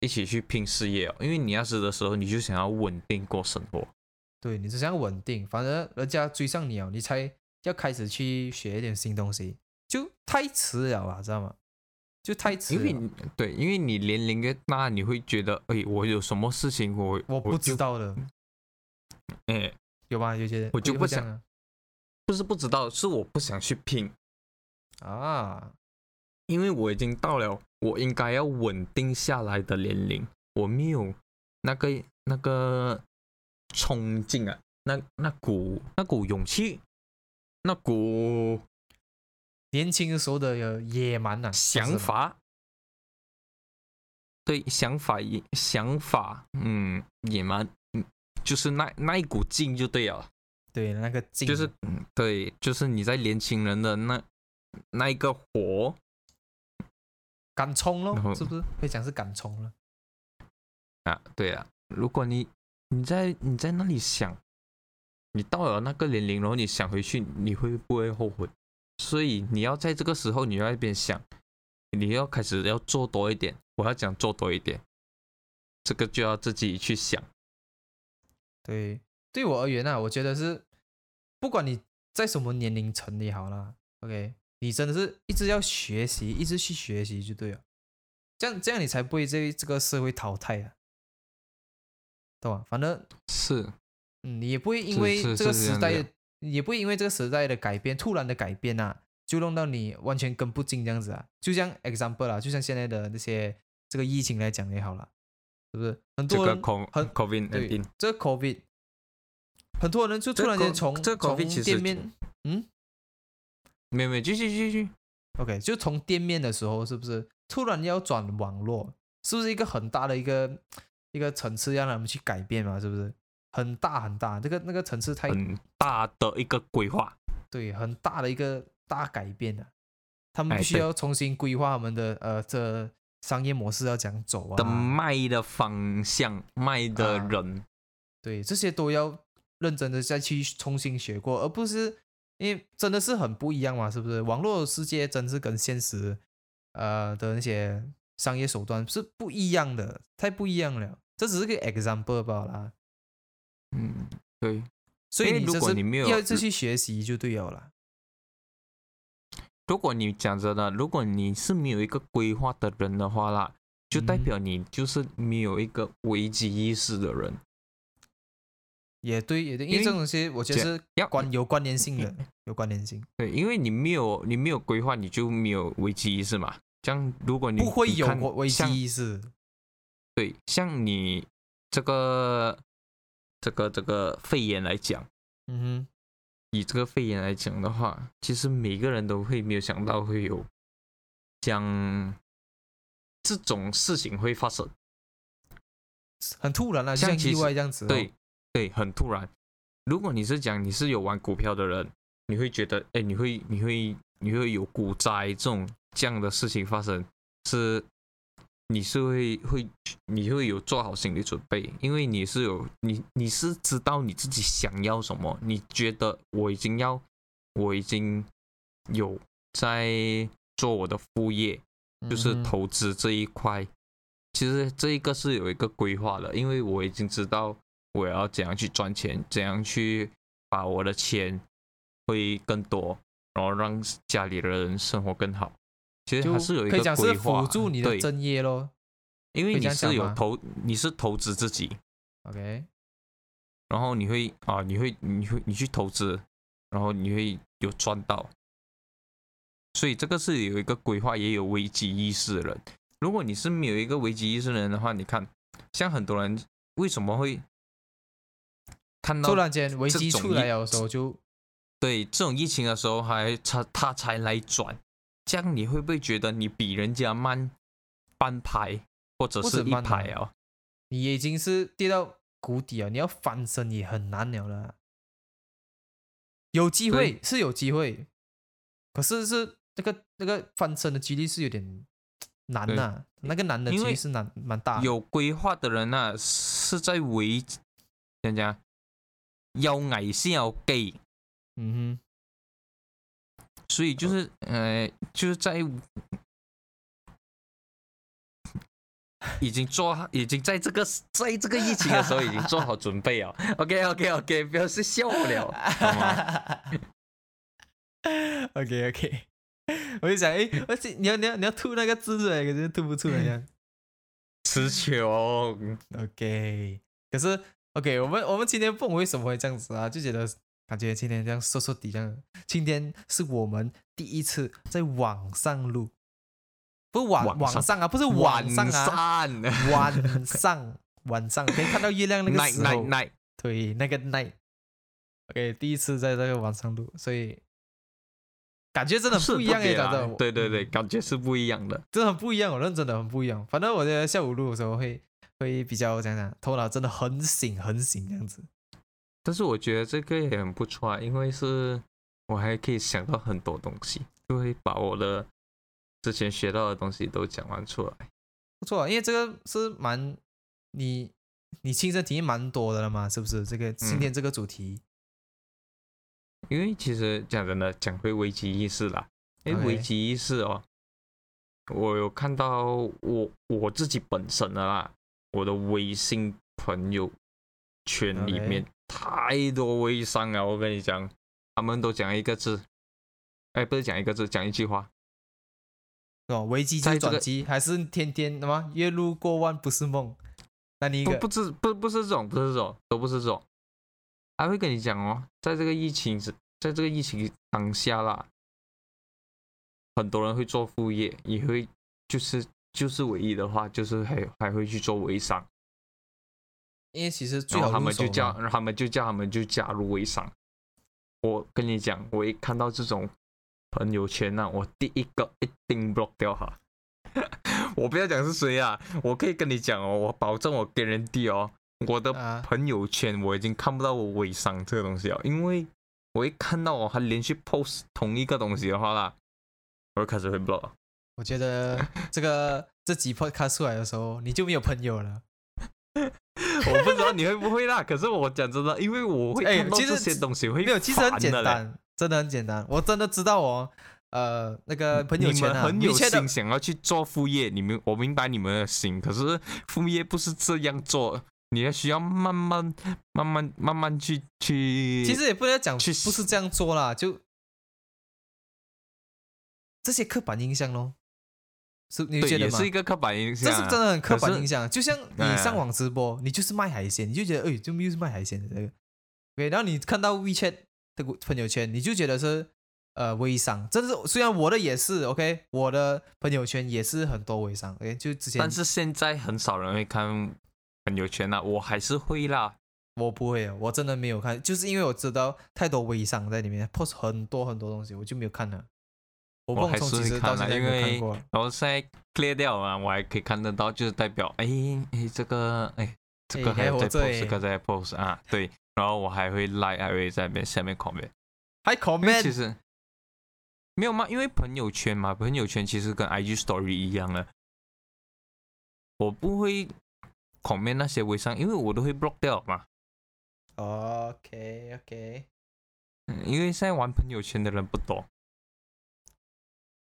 B: 一起去拼事业哦。因为你那时的时候，你就想要稳定过生活，
A: 对你只想稳定，反正人家追上你哦，你才。要开始去学一点新东西，就太迟了吧，知道吗？就太迟。
B: 因为对，因为你年龄越大，你会觉得，哎，我有什么事情我
A: 我不知道的，
B: 哎，
A: 有吧？有些人
B: 我就不想，不是不知道，是我不想去拼
A: 啊，
B: 因为我已经到了我应该要稳定下来的年龄，我没有那个那个冲劲啊，那那股那股勇气。那股
A: 年轻的时候的野蛮呐，
B: 想法，对，想法野想法，嗯，野蛮，嗯，就是那那一股劲就对了，
A: 对，那个劲，
B: 就是嗯，对，就是你在年轻人的那那一个火，
A: 敢冲咯，是不是？会讲是敢冲了
B: 啊？对啊，如果你你在你在那里想。你到了那个年龄，然后你想回去，你会不会后悔？所以你要在这个时候，你要一边想，你要开始要做多一点。我要讲做多一点，这个就要自己去想。
A: 对，对我而言呢，我觉得是，不管你在什么年龄层里好了，OK，你真的是一直要学习，一直去学习就对了。这样这样你才不会被这个社会淘汰啊，对吧？反正
B: 是。
A: 嗯，也不会因为这个时代，也不会因为这个时代的改变，突然的改变啊，就弄到你完全跟不进这样子啊。就像 example 啦，就像现在的那些这个疫情来讲也好了，是不是？很多人很
B: covid
A: 对这个 covid，很多人就突然间从从店面，嗯，
B: 没有没有，继续继续
A: ，OK，就从店面的时候，是不是突然要转网络？是不是一个很大的一个一个层次，让他们去改变嘛？是不是？很大很大，这个那个层次太
B: 很大的一个规划，
A: 对，很大的一个大改变的，他们必须要重新规划他们的呃这商业模式要讲走啊，
B: 的卖的方向，卖的人，
A: 对这些都要认真的再去重新学过，而不是因为真的是很不一样嘛，是不是？网络世界真是跟现实呃的那些商业手段是不一样的，太不一样了。这只是个 example 罢了。
B: 嗯，对。
A: 所以
B: 如果你没有
A: 要再去学习就对了。
B: 如果你讲真的，如果你是没有一个规划的人的话啦，就代表你就是没有一个危机意识的人。
A: 也对，也对，因为这种东西我觉得是要关有关联性的，有关联性。
B: 对，因为你没有你没有规划，你就没有危机意识嘛。这样如果你
A: 不会有危机意识，
B: 对，像你这个。这个这个肺炎来讲，
A: 嗯哼，
B: 以这个肺炎来讲的话，其实每个人都会没有想到会有将这种事情会发生，
A: 很突然啊，像意外这样子。
B: 对对，很突然。如果你是讲你是有玩股票的人，你会觉得，哎，你会你会你会有股灾这种这样的事情发生是。你是会会你会有做好心理准备，因为你是有你你是知道你自己想要什么，你觉得我已经要我已经有在做我的副业，就是投资这一块。其实这一个是有一个规划的，因为我已经知道我要怎样去赚钱，怎样去把我的钱会更多，然后让家里的人生活更好。其实还是有一个规
A: 划，辅助你的正业咯。
B: 因为你是有投，你是投资自己
A: ，OK。
B: 然后你会啊，你会，你会，你去投资，然后你会有赚到。所以这个是有一个规划，也有危机意识的人。如果你是没有一个危机意识的人的话，你看，像很多人为什么会看到
A: 突然间危机出来的时候就
B: 对这种疫情的时候还他他才来转。这样你会不会觉得你比人家慢半拍，或者是一拍啊？
A: 你已经是跌到谷底了，你要翻身也很难了了。有机会是有机会，可是是那个那个翻身的几率是有点难呐。那个难的几率是难蛮大。
B: 有规划的人啊，是在围人家要矮先要给，
A: 嗯哼。
B: 所以就是，呃，就是在已经做，已经在这个在这个疫情的时候已经做好准备了。OK，OK，OK，不要是笑了，好吗
A: ？OK，OK，我就想，哎，而且你要你要你要吐那个字出来，可是吐不出来呀。
B: 词穷
A: ，OK，可是 OK，我们我们今天不为什么会这样子啊？就觉得。感觉今天这样瘦瘦底这样，今天是我们第一次在网上录，不是网网上。啊，不是晚上啊，晚上。晚上可以看到月亮那个时候，对，那个 night，OK，第一次在这个网上录，所以感觉真的不一样哎，感觉，
B: 对对对，感觉是不一样的，
A: 真的很不一样，我认真的很不一样。反正我在下午录的时候会会比较讲讲，头脑真的很醒很醒这样子。
B: 但是我觉得这个也很不错啊，因为是我还可以想到很多东西，就会把我的之前学到的东西都讲完出来。
A: 不错，因为这个是蛮你你亲身体验蛮多的了嘛，是不是？这个今天这个主题，
B: 因为其实讲真的，讲回危机意识啦，哎，危机意识哦，我有看到我我自己本身的啦，我的微信朋友圈里面。太多微商了，我跟你讲，他们都讲一个字，哎，不是讲一个字，讲一句话，
A: 哦，危机在转机，还是天天什么月入过万不是梦？那你
B: 不不是不不是这种，不是这种，都不是这种，还会跟你讲哦，在这个疫情在这个疫情当下啦，很多人会做副业，也会就是就是唯一的话，就是还还会去做微商。
A: 因为其实最好
B: 他们就叫他们就叫他们就加入微商。我跟你讲，我一看到这种朋友圈呢，我第一个一定 block 掉哈。我不要讲是谁啊，我可以跟你讲哦，我保证我给人地哦，我的朋友圈我已经看不到我微商这个东西了，因为我一看到我还连续 post 同一个东西的话啦，我就开始会 block。
A: 我觉得这个这几 podcast 出来的时候，你就没有朋友了。
B: 我不知道你会不会啦，可是我讲真的，因为我会看到这些东西会
A: 没有，其实很简单，真的很简单。我真的知道哦，呃，那个朋友圈
B: 很有心想要去做副业，你们我明白你们的心，可是副业不是这样做，你要需要慢慢、慢慢、慢慢去去。
A: 其实也不能讲去，不是这样做啦，就这些刻板印象咯。是你觉得
B: 是一个刻板印象，
A: 这是真的很刻板印象。就像你上网直播，你就是卖海鲜，你就觉得哎，就又是卖海鲜的这个。对，然后你看到 WeChat 的朋友圈，你就觉得是呃微商。真的是，虽然我的也是 OK，我的朋友圈也是很多微商。OK，就之前。
B: 但是现在很少人会看朋友圈了，我还是会啦。
A: 我不会，我真的没有看，就是因为我知道太多微商在里面 post 很多很多东西，我就没有看了。
B: 我还是会看的，因为然后现在 clear 掉嘛，我还可以看得到，就是代表哎哎这个哎这个还在 post，这个在 post 啊，对，然后我还会 like，还会在边下面 comment，
A: 还 comment，
B: 其实没有吗？因为朋友圈嘛，朋友圈其实跟 IG story 一样的，我不会 comment 那些微商，因为我都会 block 掉嘛。
A: OK OK，
B: 嗯，因为现在玩朋友圈的人不多。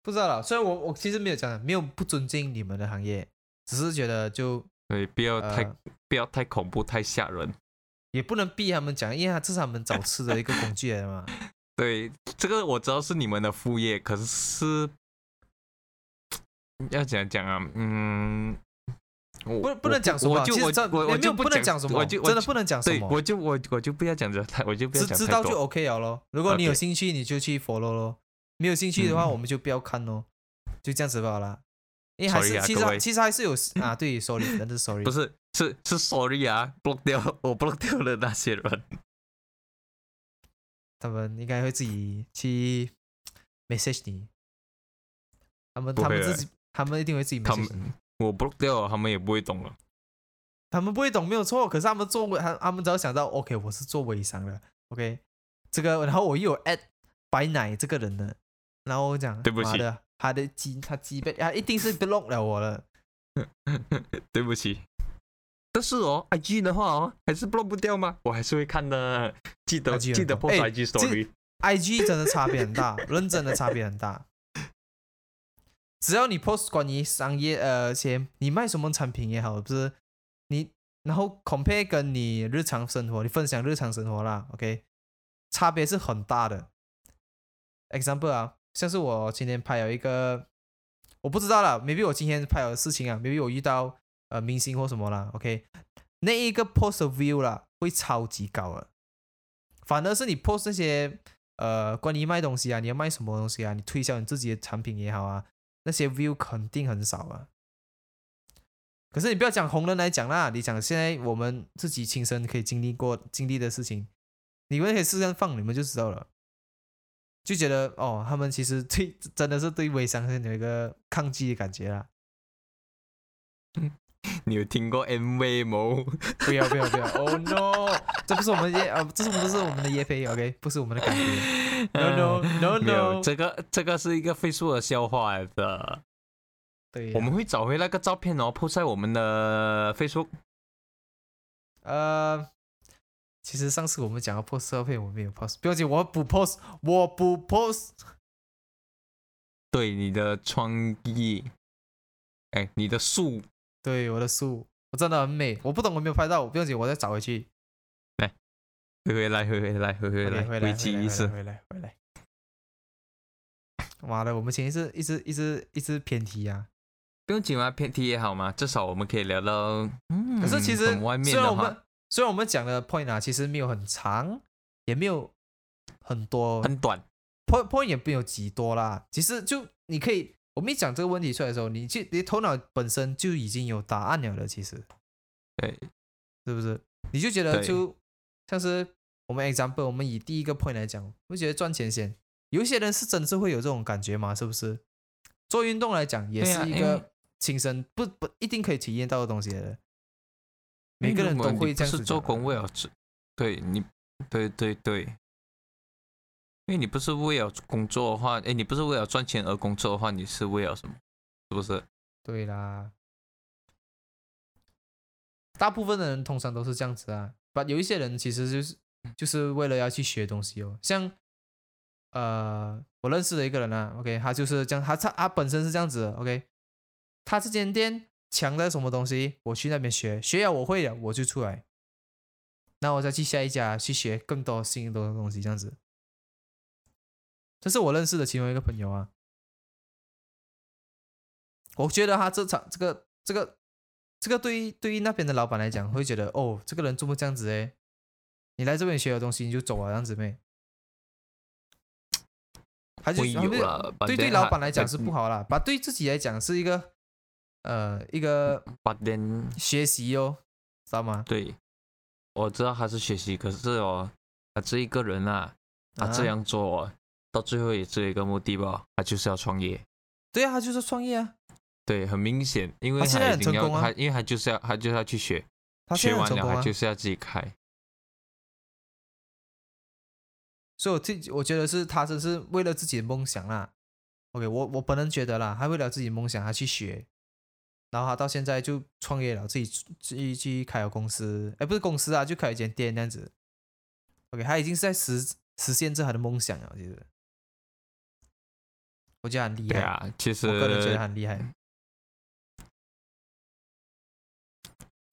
A: 不知道了，虽然我我其实没有讲，没有不尊敬你们的行业，只是觉得就
B: 对，不要太不要太恐怖，太吓人，
A: 也不能逼他们讲，因为这是他们找吃的一个工具来嘛。
B: 对，这个我知道是你们的副业，可是要讲讲啊，嗯，
A: 不不能讲什么，
B: 我就我我我就
A: 不能讲什么，我就真的不能讲什么，
B: 我就我我就不要讲这太，我就不要讲
A: 知道就 OK 了咯。如果你有兴趣，你就去 follow 咯。没有兴趣的话，我们就不要看哦，就这样子罢了。因为还是其实其实还是有啊，对，sorry，真的是 sorry，
B: 不是是是 sorry 啊，block 掉我 block 掉了那些人，
A: 他们应该会自己去 message 你，他们他们自己他们一定会自己 message 你。
B: 我 block 掉，他们也不会懂了。
A: 他们不会懂没有错，可是他们做微他他们只要想到 OK，我是做微商的 OK，这个然后我又有 at 白奶这个人呢。然后我讲，
B: 对不起，
A: 他的鸡，他鸡被啊，一定是 block 了我了。
B: 对不起，但是哦，IG 的话哦，还是 block 不掉吗？我还是会看的，记得记得 post IG story。
A: IG 真的差别很大，认真的差别很大。只要你 post 关于商业呃些，你卖什么产品也好，不是你，然后 compare 跟你日常生活，你分享日常生活啦，OK，差别是很大的。example 啊。像是我今天拍有一个，我不知道了，maybe 我今天拍的事情啊，maybe 我遇到呃明星或什么啦，OK，那一个 post view 啦会超级高了，反而是你 post 那些呃关于卖东西啊，你要卖什么东西啊，你推销你自己的产品也好啊，那些 view 肯定很少啊。可是你不要讲红人来讲啦，你讲现在我们自己亲身可以经历过经历的事情，你们可以试试放，你们就知道了。就觉得哦，他们其实对真的是对微商是有一个抗拒的感觉啦。
B: 你有听过 MV 吗？
A: 不要不要不要！Oh no，这不是我们的啊，这是不是我们的叶飞？OK，不是我们的感觉。No no no no，
B: 这个这个是一个飞速的笑话的。
A: 对，
B: 我们会找回那个照片哦，post 在我们的 Facebook。
A: 呃。其实上次我们讲到 post 照片，我没有 post，不要紧，我补 post，我补 post。
B: 对你的创意，哎，你的树，
A: 对我的树，我真的很美。我不懂，我没有拍到，不用紧，我再找回去。
B: 来，回回来，回回来，回回来，回击一次，
A: 回来，回来。妈的，我们前一次一直一直一直偏题啊！
B: 不用紧啊，偏题也好嘛，至少我们可以聊到。嗯，
A: 可是其实
B: 外面的
A: 话。虽然我们讲的 point 啊，其实没有很长，也没有很多，
B: 很短
A: ，point point 也没有几多啦。其实就你可以，我们一讲这个问题出来的时候，你就你头脑本身就已经有答案了的。其实，
B: 对，
A: 是不是？你就觉得就像是我们 example，我们以第一个 point 来讲，我觉得赚钱先。有一些人是真是会有这种感觉嘛？是不是？做运动来讲，也是一个亲身不不一定可以体验到的东西的。每个人都会这样子
B: 做工为了吃，对你，对对对，因为你不是为了工作的话，哎，你不是为了赚钱而工作的话，你是为了什么？是不是？
A: 对啦，大部分的人通常都是这样子啊。把有一些人其实就是就是为了要去学东西哦，像呃，我认识的一个人啊，OK，他就是这样，他他他本身是这样子的，OK，他这间店强在什么东西，我去那边学，学了我会了，我就出来，那我再去下一家去学更多新的东西，这样子。这是我认识的其中一个朋友啊，我觉得他这场这个这个这个对于对于那边的老板来讲，会觉得哦，这个人怎么这样子哎？你来这边学的东西你就走了，这样子呗。还是对对老板来讲是不好啦，把对自己来讲是一个呃一个学习哦，知道吗？
B: 对，我知道他是学习，可是哦，他这一个人啊，他这样做。到最后也只有一个目的吧，他就是要创业。
A: 对啊，他就是创业啊。
B: 对，很明显，因为他现在很成功啊。他因为他就是要，他就是要去学，学完了他就是要自己开。
A: 所以，我自我觉得是他只是为了自己的梦想啦。OK，我我本人觉得啦，他为了自己梦想，他去学，然后他到现在就创业了，自己自己去开了公司，哎，不是公司啊，就开一间店这样子。OK，他已经是在实实现这他的梦想了，我觉得。我觉得很厉害。对
B: 啊，其实
A: 我个人觉得很厉害。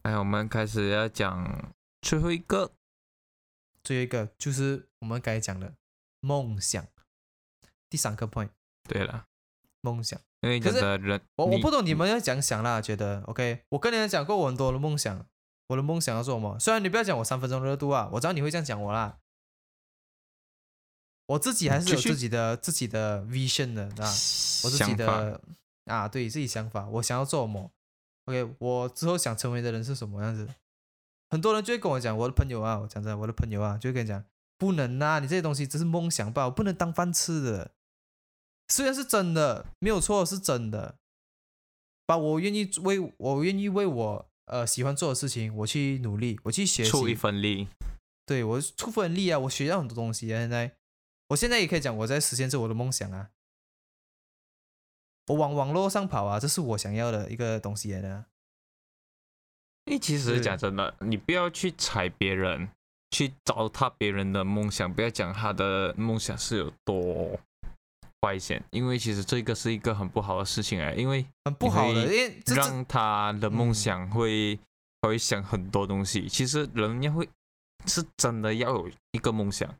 B: 哎，我们开始要讲最后一个，
A: 最后一个就是我们该讲的梦想。第三个 point。
B: 对了，
A: 梦想。
B: 因为可是人，
A: 我我不懂你们要讲想啦，觉得 OK？我跟你们讲过我很多的梦想，我的梦想要做什么？虽然你不要讲我三分钟热度啊，我知道你会这样讲我啦。我自己还是有自己的自己的 vision 的啊，我自己的啊，对自己想法，我想要做什么？OK，我之后想成为的人是什么样子？很多人就会跟我讲，我的朋友啊，我讲真的，我的朋友啊，就会跟你讲，不能啊，你这些东西只是梦想吧，我不能当饭吃的。虽然是真的，没有错，是真的。把我愿意为我愿意为我呃喜欢做的事情，我去努力，我去学习，
B: 出一份力。
A: 对我出份力啊，我学到很多东西啊，现在。我现在也可以讲，我在实现着我的梦想啊！我往网络上跑啊，这是我想要的一个东西来的。
B: 因为其实讲真的，你不要去踩别人，去糟蹋别人的梦想，不要讲他的梦想是有多危险，因为其实这个是一个很不好的事情哎，因为
A: 很不好的，因为
B: 让他的梦想会会想很多东西。其实人要会是真的要有一个梦想。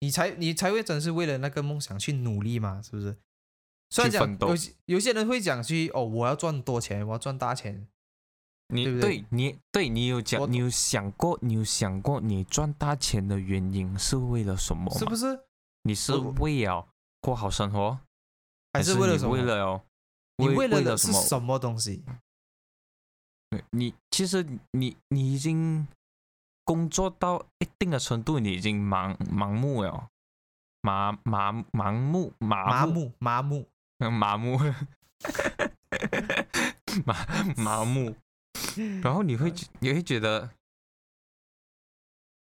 A: 你才你才会真是为了那个梦想去努力嘛，是不是？虽然讲有有些人会讲去哦，我要赚多钱，我要赚大钱。
B: 你对你对你有讲，你有想过，你有想过你赚大钱的原因是为了什么
A: 是不是？
B: 你是为了过好生活，
A: 还是为了什么？
B: 为了哦，
A: 你
B: 为
A: 了是什么东西？
B: 你其实你你已经。工作到一定的程度，你已经盲盲目了，麻麻盲目麻
A: 木麻木
B: 麻木麻 麻木，然后你会你会觉得，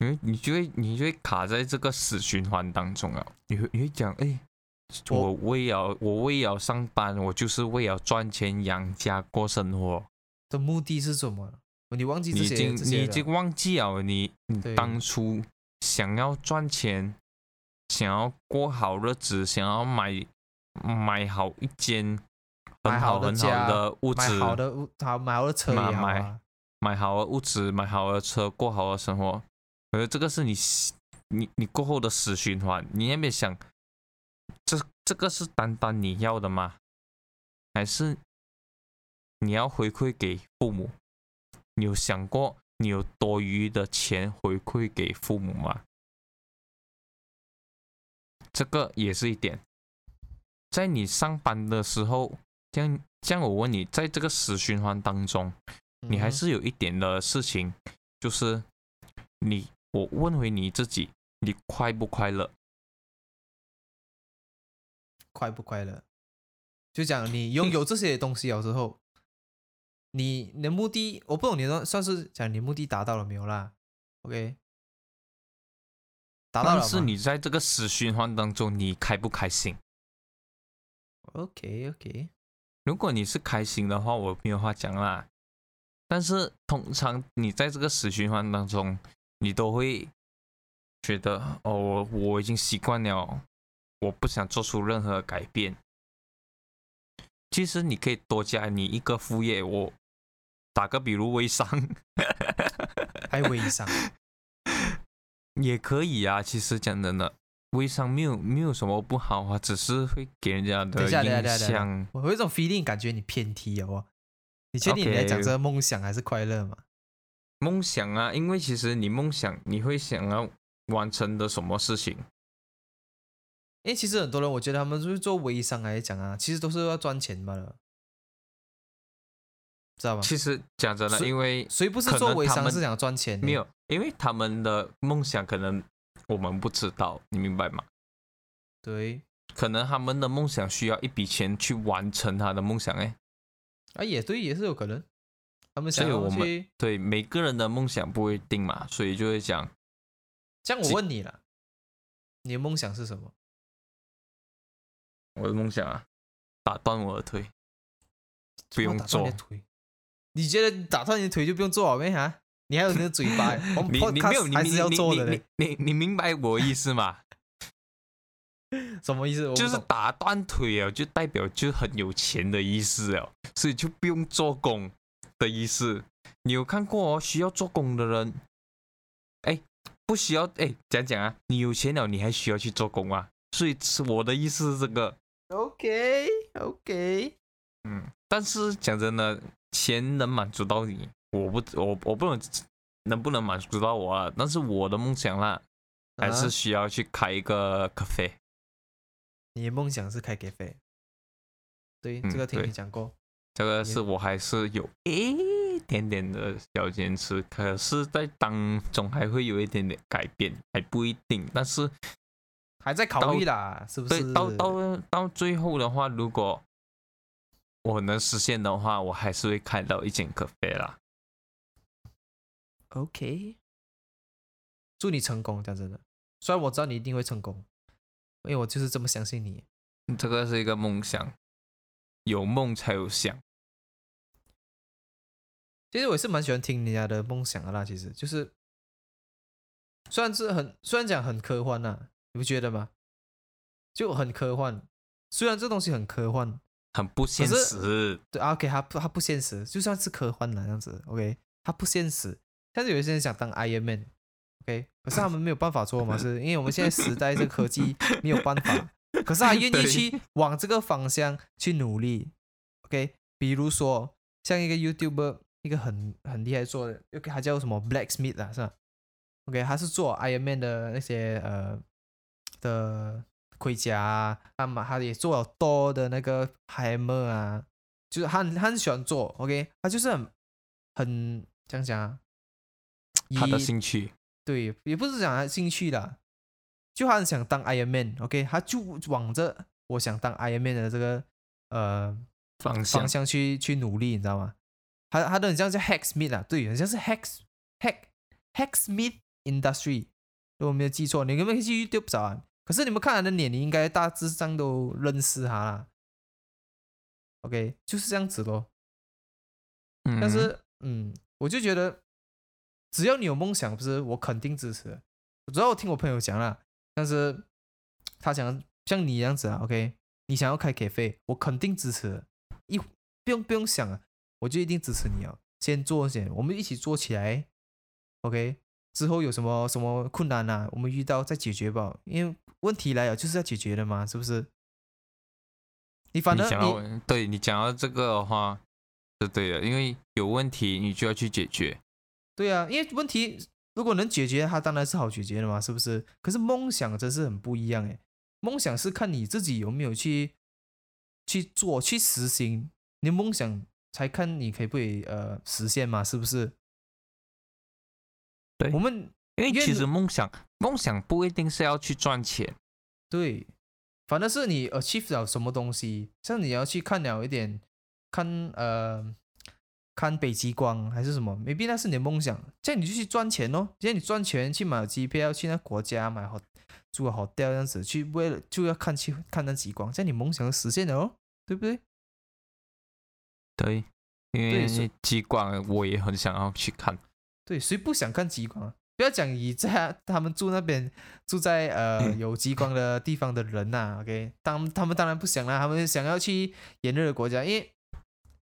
B: 你你就会你就会卡在这个死循环当中啊！你会你会讲，哎，我为了我为了上班，我就是为了赚钱养家过生活
A: 的目的是什么？你忘记
B: 你已经你已经忘记了你你当初想要赚钱，想要过好日子，想要买买好一间很好很好的屋子，
A: 买好的屋好买好的车
B: 买买买好的屋子，买好的车，过好的生活。可是这个是你你你过后的死循环。你那边想，这这个是单单你要的吗？还是你要回馈给父母？你有想过，你有多余的钱回馈给父母吗？这个也是一点。在你上班的时候，这样这样，我问你，在这个死循环当中，你还是有一点的事情，就是你，我问回你自己，你快不快乐？
A: 快不快乐？就讲你拥有这些东西有时候。你你的目的，我不懂，你说算是讲你目的达到了没有啦？OK，达到了。
B: 但是你在这个死循环当中，你开不开心
A: ？OK OK，
B: 如果你是开心的话，我没有话讲啦。但是通常你在这个死循环当中，你都会觉得哦，我我已经习惯了，我不想做出任何改变。其实你可以多加你一个副业，我打个比如微商，
A: 还微商
B: 也可以啊。其实讲真的，微商没有没有什么不好啊，只是会给人家的印象。
A: 我有一种 feeling，感觉你偏题哦。你确定你在讲这个梦想还是快乐吗？
B: 梦想啊，因为其实你梦想，你会想要完成的什么事情？
A: 因为其实很多人，我觉得他们就是做微商来讲啊，其实都是要赚钱嘛的，知道吧？
B: 其实讲真的，因为
A: 谁不是做微商是想赚钱？
B: 没有，因为他们的梦想可能我们不知道，你明白吗？
A: 对，
B: 可能他们的梦想需要一笔钱去完成他的梦想，哎。
A: 啊，也对，也是有可能。他们想
B: 我们对每个人的梦想不一定嘛，所以就会讲。
A: 这样我问你了，你的梦想是什么？
B: 我的梦想啊，打断我的腿，不用做。
A: 你觉得打断你的腿就不用做好没哈？你还有你的嘴巴，
B: 你你没有，你你你你你明白我意思吗？
A: 什么意思？
B: 就是打断腿啊，就代表就很有钱的意思哦，所以就不用做工的意思。你有看过哦？需要做工的人，哎，不需要哎，讲讲啊，你有钱了，你还需要去做工啊？所以是我的意思是这个。
A: OK OK，
B: 嗯，但是讲真的，钱能满足到你，我不我我不能能不能满足到我啊？但是我的梦想啦，还是需要去开一个咖啡。
A: 你的梦想是开咖啡，对，这个听你讲过。
B: 这个是我还是有一点点的小坚持，可是，在当中还会有一点点改变，还不一定。但是
A: 还在考虑啦，是不是？
B: 对，到到到最后的话，如果我能实现的话，我还是会开到一间咖啡啦。
A: OK，祝你成功，讲真的，虽然我知道你一定会成功。因为我就是这么相信你，
B: 这个是一个梦想，有梦才有想。
A: 其实我也是蛮喜欢听人家的梦想的啦。其实就是，虽然是很虽然讲很科幻呐，你不觉得吗？就很科幻，虽然这东西很科幻，
B: 很不现实。
A: 对，OK，它不它不现实，就算是科幻那样子，OK，它不现实。但是有些人想当 Iron Man。OK，可是他们没有办法做嘛，是因为我们现在时代这科技没有办法，可是他愿意去往这个方向去努力。OK，比如说像一个 YouTuber，一个很很厉害做的，OK，他叫什么 Blacksmith 啊，是吧？OK，他是做 Iron Man 的那些呃的盔甲啊，他嘛他也做了多的那个 Hammer 啊，就是他他很喜欢做，OK，他就是很很这样讲啊，
B: 他的兴趣。
A: 对，也不是讲他兴趣啦，就他很想当 Iron Man，OK，他就往着我想当 Iron Man 的这个呃
B: 方
A: 方向去去努力，你知道吗？他他都很像叫 Hacksmith 啊，对，很像是 Hacks Hack Hacksmith Industry，如果没有记错，你有没有去 YouTube 找啊？可是你们看他的脸，你应该大致上都认识他啦。OK，就是这样子咯。但是，嗯，我就觉得。只要你有梦想，不是我肯定支持。主要我听我朋友讲啦，但是他讲像你这样子啊，OK，你想要开咖啡，我肯定支持。一不用不用想啊，我就一定支持你啊。先做先，我们一起做起来，OK。之后有什么什么困难呐，我们遇到再解决吧。因为问题来了就是要解决的嘛，是不是？你反正
B: 你对你讲到这个的话是对的，因为有问题你就要去解决。
A: 对啊，因为问题如果能解决，它当然是好解决的嘛，是不是？可是梦想真是很不一样诶，梦想是看你自己有没有去去做、去实行你梦想，才看你可以不可以呃实现嘛，是不是？
B: 对，
A: 我们
B: 因为其实梦想梦想不一定是要去赚钱，
A: 对，反正是你 achieve 了什么东西，像你要去看了一点，看呃。看北极光还是什么，没必那是你的梦想，这样你就去赚钱咯，这样你赚钱去买机票，去那国家买好住好掉这样子，去为了就要看去看那极光，这样你梦想实现了哦，对不对？
B: 对，因为极光我也很想要去看。
A: 对，谁不想看极光？不要讲以在 他们住那边住在呃有极光的地方的人呐，OK，当他们当然不想啦，他们想要去炎热的国家，因为。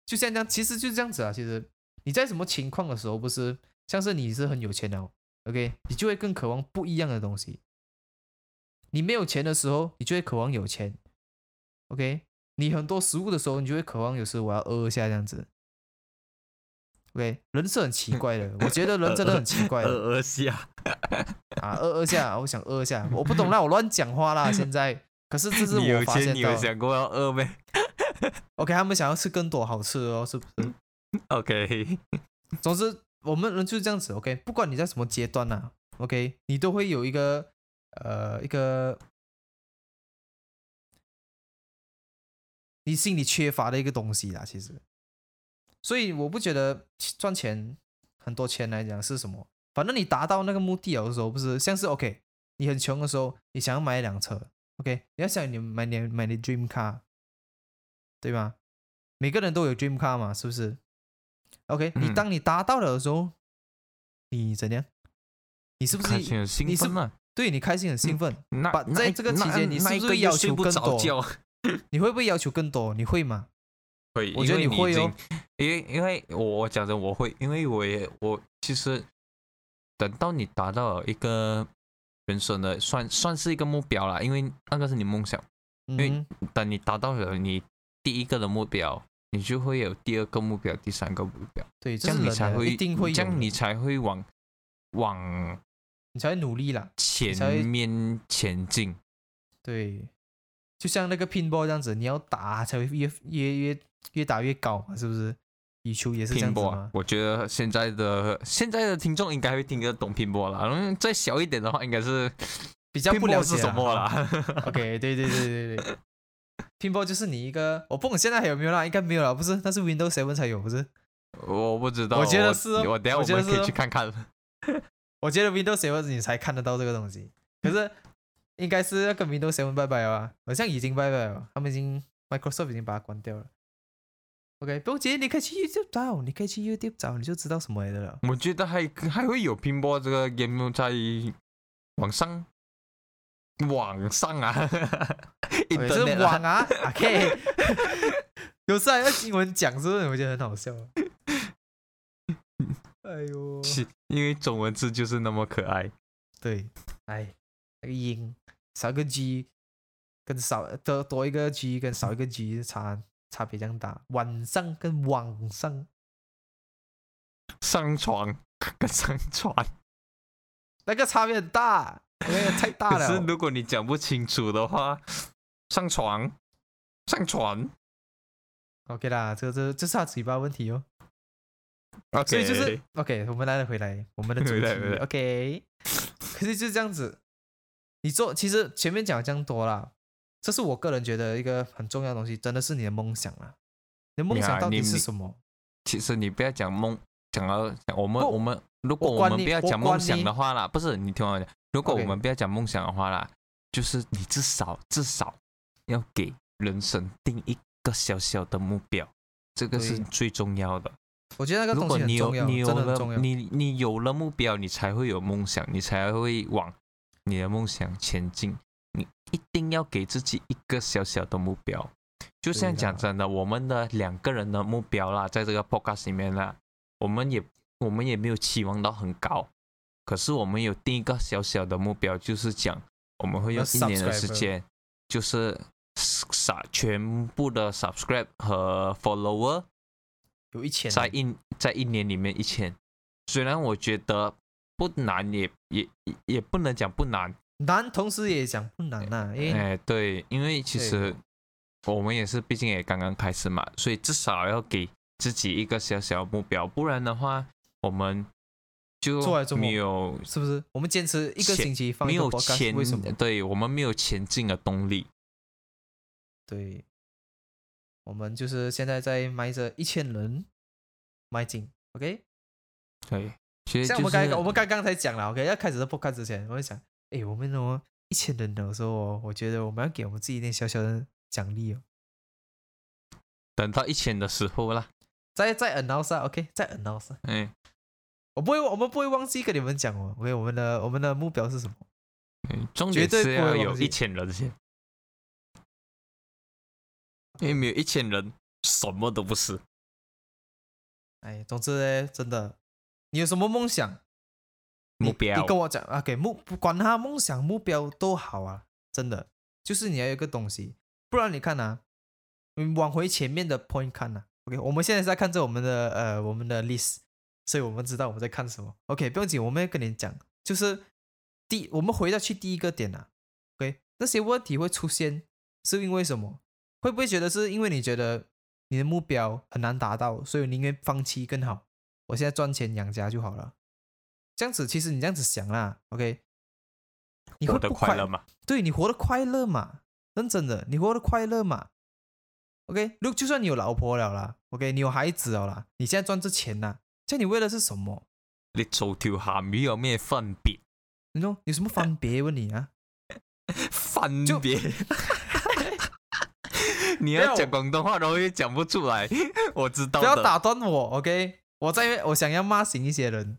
A: 就像这样，其实就是这样子啊。其实你在什么情况的时候，不是像是你是很有钱的，OK，你就会更渴望不一样的东西。你没有钱的时候，你就会渴望有钱，OK。你很多食物的时候，你就会渴望有时我要饿一下这样子对。人是很奇怪的，我觉得人真的很奇怪。
B: 饿饿下
A: 啊，饿饿下，我想饿一下，我不懂，那我乱讲话啦。现在，可是这是我发现
B: 的。你有想过要饿没
A: ？OK，他们想要吃更多好吃的哦，是不是
B: ？OK，
A: 总之我们人就是这样子。OK，不管你在什么阶段呐，OK，你都会有一个呃一个你心里缺乏的一个东西啦。其实，所以我不觉得赚钱很多钱来讲是什么，反正你达到那个目的有的时候不是像是 OK，你很穷的时候，你想要买一辆车，OK，你要想你买你买你 dream car。对吧？每个人都有 dream car 嘛，是不是？OK，你当你达到了的时候，你怎样？你是不是
B: 很兴奋嘛？
A: 对你开心很兴奋。
B: 那
A: 在这个期间，你是不是要求更多？你会不会要求更多？你会吗？
B: 会，
A: 我觉得你会哦。
B: 因为因为我讲的我会，因为我也我其实等到你达到一个人生的算算是一个目标啦，因为那个是你梦想。因为等你达到了你。第一个的目标，你就会有第二个目标、第三个目标，
A: 对，
B: 这样你才会，
A: 一定会，
B: 这样你才会往往，
A: 你才会努力啦，
B: 前面前进。
A: 对，就像那个拼波这样子，你要打才会越越越越打越高嘛，是不是？羽球也是这样子吗？
B: 我觉得现在的现在的听众应该会听得懂拼搏了，嗯再小一点的话，应该是
A: 比较不了
B: 解什么了。
A: OK，对对对对对。拼波就是你一个，我不懂现在还有没有啦，应该没有了，不是？那是 Windows Seven 才有，不是？
B: 我不知道，
A: 我觉得是，
B: 我等下我们可以去看看。
A: 我觉得 Windows Seven 你才看得到这个东西，可是应该是要跟 Windows Seven 拜拜了吧，好像已经拜拜了，他们已经 Microsoft 已经把它关掉了。OK，不姐，你可以去 YouTube 找，你可以去 YouTube 找，你就知道什么来的了。
B: 我觉得还还会有拼搏这个 game 在网上。网上啊，
A: 这是网啊，OK，有时还要新闻讲，是不是？我觉得很好笑。哎呦，
B: 因为中文字就是那么可爱。
A: 对，哎，那个音少个 G，跟少多多一个 G，跟少一个 G 差差别这样大。晚上跟网上，
B: 上床 跟上床，
A: 那个差别很大。那个太大了。
B: 可是如果你讲不清楚的话，上床，上床
A: ，OK 啦，这这这是他嘴巴问题哦。
B: OK，
A: 所以就是 OK，我们来了回来，我们的主题 OK。可是就是这样子，你做其实前面讲这样多了，这是我个人觉得一个很重要的东西，真的是你的梦想啊。你的梦想到底是什么？
B: 其实你不要讲梦，讲到我们我们如果我们不要讲梦想的话啦，不是你听我讲。如果我们不要讲梦想的话啦，就是你至少至少要给人生定一个小小的目标，这个是最重要的。
A: 我觉得那个东西
B: 很重
A: 要，
B: 你有了你你有了目标，你才会有梦想，你才会往你的梦想前进。你一定要给自己一个小小的目标。就像讲真的，我们的两个人的目标啦，在这个 podcast 里面啦，我们也我们也没有期望到很高。可是我们有定一个小小的目标，就是讲我们会用一年的时间，就是撒全部的 subscribe 和 follower
A: 有一千，
B: 在一在一年里面一千。虽然我觉得不难，也也也不能讲不难，
A: 难同时也讲不难呐。
B: 哎，对，因为其实我们也是，毕竟也刚刚开始嘛，所以至少要给自己一个小小目标，不然的话我们。就没有，
A: 是不是？我们坚持一个星期放
B: 没有
A: 前，为什么？
B: 对我们没有前进的动力。
A: 对，我们就是现在在迈着一千人迈进，OK？
B: 对，其实
A: 像我们刚我们刚刚才讲了，OK？要开始播开之前，我就想，哎，我们哦一千人的时候，我觉得我们要给我们自己一点小小的奖励哦。
B: 等到一千的时候啦，
A: 再再 announce，OK？再 announce。
B: 嗯，
A: 我不会，我们不会忘记跟你们讲哦。OK？我们的我们的目标是什么？
B: 嗯，绝对是要有一千人先。因为没有一千人，什么都不是。
A: 哎，总之呢，真的，你有什么梦想？
B: 目标？
A: 你跟我讲啊，给目不管他梦想目标多好啊，真的，就是你要有一个东西，不然你看呐，你往回前面的 point 看呐。OK，我们现在在看着我们的呃我们的 list，所以我们知道我们在看什么。OK，不用紧，我们要跟你讲，就是第我们回到去第一个点啊。OK，那些问题会出现是因为什么？会不会觉得是因为你觉得你的目标很难达到，所以宁愿放弃更好？我现在赚钱养家就好了。这样子，其实你这样子想啦，OK？你
B: 活得快乐吗？
A: 对你活得快乐嘛？认真的，你活得快乐嘛？OK？如果就算你有老婆了啦，OK？你有孩子了啦，你现在赚这钱呐，这你为的是什么？
B: 你做条咸鱼有咩分别？
A: 你说有什么分别？问你啊？
B: 分别？你要讲广东话，然后又讲不出来，我知道。
A: 不要打断我，OK？我在，我想要骂醒一些人，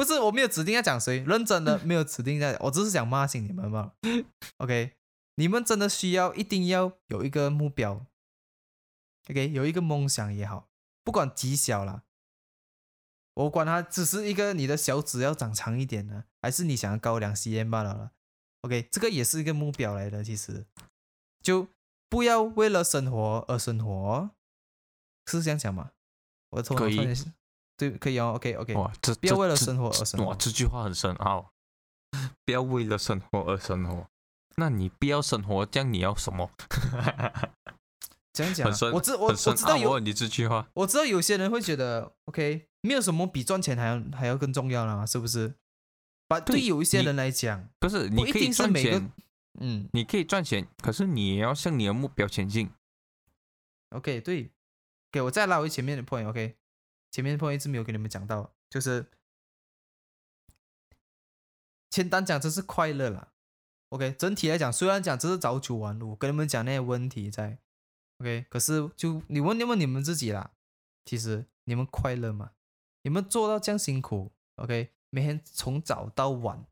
A: 不是我没有指定要讲谁，认真的没有指定在，我只是想骂醒你们嘛。OK？你们真的需要一定要有一个目标，OK？有一个梦想也好，不管极小啦，我管它只是一个你的小指要长长一点呢，还是你想要高两 cm 罢了啦。OK？这个也是一个目标来的，其实就。不要为了生活而生活，是这样讲吗？我
B: 可以，
A: 对，可以哦。OK，OK。
B: 哇，这
A: 不要为了生活而生活。
B: 哇，这句话很深奥。不要为了生活而生活，那你不要生活，这样你要什么？
A: 这样讲，我知我
B: 我
A: 知道有
B: 你这句话，
A: 我知道有些人会觉得，OK，没有什么比赚钱还要还要更重要了，是不是？把对有一些人来讲，
B: 不是，不
A: 一定是每个。嗯，
B: 你可以赚钱，可是你也要向你的目标前进。
A: OK，对，给我再拉回前面的 point。OK，前面的 point 一直没有跟你们讲到，就是简单讲，这是快乐啦。OK，整体来讲，虽然讲这是早九晚五，跟你们讲那些问题在 OK，可是就你问你问你们自己啦，其实你们快乐吗？你们做到这样辛苦，OK，每天从早到晚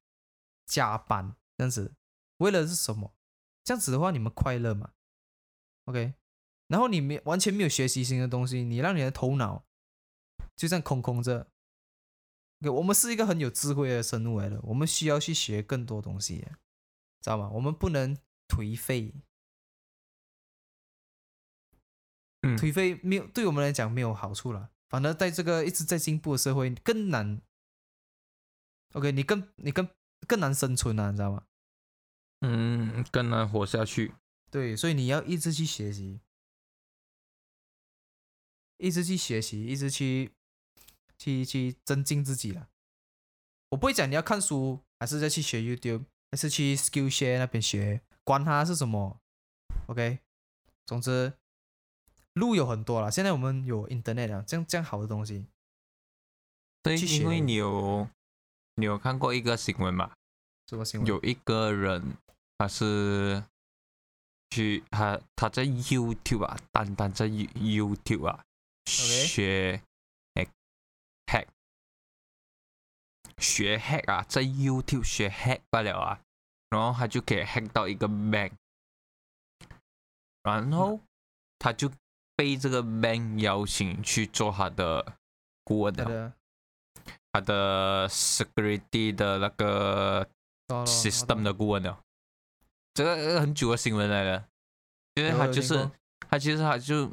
A: 加班这样子。为了是什么？这样子的话，你们快乐吗？OK，然后你没完全没有学习新的东西，你让你的头脑就这样空空着。我们是一个很有智慧的生物来的，我们需要去学更多东西，知道吗？我们不能颓废。颓废没有对我们来讲没有好处了，反而在这个一直在进步的社会更难。OK，你更你更更难生存啊，你知道吗？
B: 嗯，更难活下去。
A: 对，所以你要一直去学习，一直去学习，一直去去去增进自己了。我不会讲你要看书，还是再去学 YouTube，还是去 Skillshare 那边学，管它是什么。OK，总之路有很多了。现在我们有 Internet 啊，这样这样好的东西。
B: 对，因为你有你有看过一个新闻嘛？
A: 什么新闻？
B: 有一个人。他是去他他在 YouTube 啊，单单在 YouTube 啊学学 hack 啊，在 YouTube 学 hack 罢了啊，然后他就可以 hack 到一个 bank，然后他就被这个 bank 邀请去做他的顾问的，他的 security 的那个 system 的顾问的。这个很久的新闻来了，因为他就是他，其实他就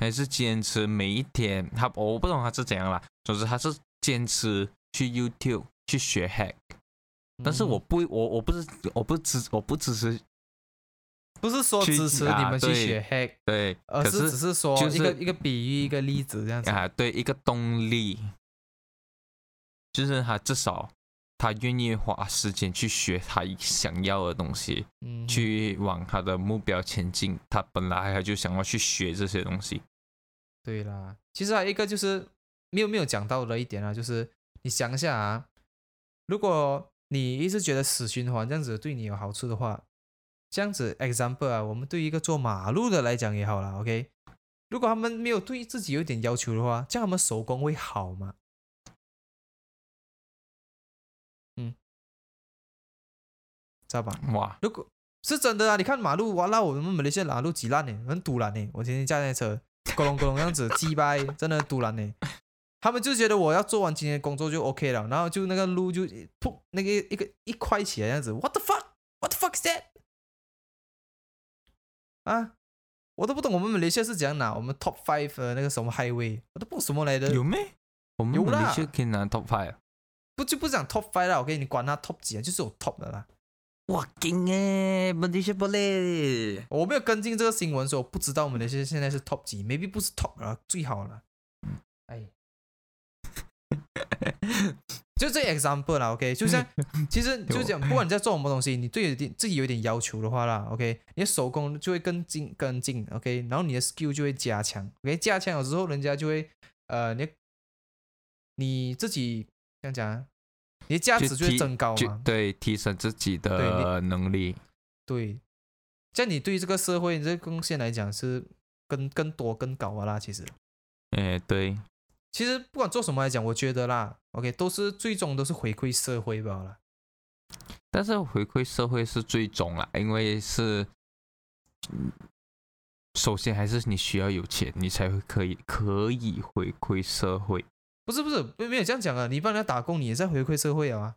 B: 还是坚持每一天，他我不懂他是怎样啦，总之他是坚持去 YouTube 去学 hack，但是我不我我不是我不支我不支持，
A: 不是说支持你们去学 hack，
B: 对，
A: 而是只是说一个一个比喻一个例子这样子
B: 啊，对，一个动力，就是他至少。他愿意花时间去学他想要的东西，去往他的目标前进。他本来他就想要去学这些东西。
A: 对啦，其实还有一个就是没有没有讲到的一点啊，就是你想一下啊，如果你一直觉得死循环这样子对你有好处的话，这样子 example 啊，我们对一个做马路的来讲也好了，OK。如果他们没有对自己有点要求的话，这样他们手工会好吗？嗯，知道吧？哇，如果是真的啊，你看马路，哇那我们马来西亚马路挤烂呢，很堵烂呢。我天天驾那车，咕隆咕隆这样子鸡掰，真的堵烂呢。他们就觉得我要做完今天工作就 OK 了，然后就那个路就噗，那个一个一块起来这样子，What the fuck？What the fuck is that？啊？我都不懂我们马来西亚是怎样拿我们 top five 的那个什么 highway，我都不懂什么来的。
B: 有没？我们马来西亚可以拿 top five 啊？
A: 不就不讲 top five 了我跟你管他 top 几啊？就是有 top 的啦。
B: 哇，劲诶，马来西亚不嘞？
A: 我没有跟进这个新闻，所以我不知道我们那些现在是 top 几，maybe 不是 top 啊，最好了。哎。就这 example 啦，OK，就像 其实就讲，不管你在做什么东西，你对点自己有点要求的话啦，OK，你的手工就会更精更精，OK，然后你的 skill 就会加强，OK，加强了之后，人家就会呃，你你自己这样讲，你的价值就会增高嘛，
B: 对，提升自己的能力，
A: 对，像你对这个社会这个贡献来讲是更更多更高的啦，其实，
B: 哎，对。
A: 其实不管做什么来讲，我觉得啦，OK，都是最终都是回馈社会罢了。
B: 但是回馈社会是最终啦，因为是，首先还是你需要有钱，你才会可以可以回馈社会。
A: 不是不是，没有这样讲啊！你帮人家打工，你也在回馈社会啊。